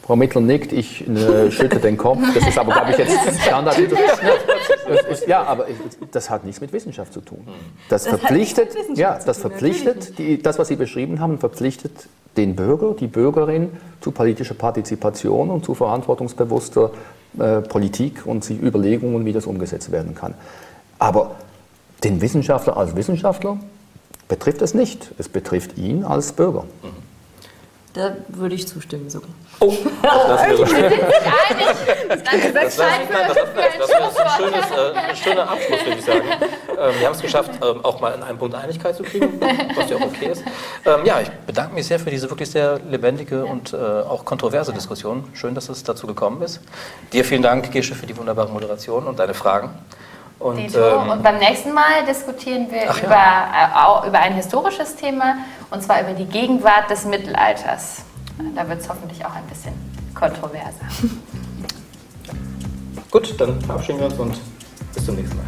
Frau Mittler nickt, ich äh, schütte den Kopf. Das ist aber, glaube ich, jetzt <laughs> Standard. Ja, aber das hat nichts mit Wissenschaft zu tun. Das, das verpflichtet, ja, das verpflichtet, die, das, was Sie beschrieben haben, verpflichtet den Bürger, die Bürgerin zu politischer Partizipation und zu verantwortungsbewusster äh, Politik und sich Überlegungen, wie das umgesetzt werden kann. Aber den Wissenschaftler als Wissenschaftler betrifft es nicht. Es betrifft ihn als Bürger. Mhm. Da würde ich zustimmen sogar. Oh, das wäre so schön. Das wäre ein schöner Abschluss, würde ich sagen. Ähm, wir haben es geschafft, ähm, auch mal in einem Punkt Einigkeit zu kriegen, was ja auch okay ist. Ähm, ja, ich bedanke mich sehr für diese wirklich sehr lebendige und äh, auch kontroverse Diskussion. Schön, dass es dazu gekommen ist. Dir vielen Dank, Gesche, für die wunderbare Moderation und deine Fragen. Und, ähm, und, beim nächsten Mal diskutieren wir über, ja. äh, über ein historisches Thema, und zwar über die Gegenwart des Mittelalters. Da wird es hoffentlich auch ein bisschen kontroverser. <laughs> Gut, dann verabschieden wir uns und bis zum nächsten Mal.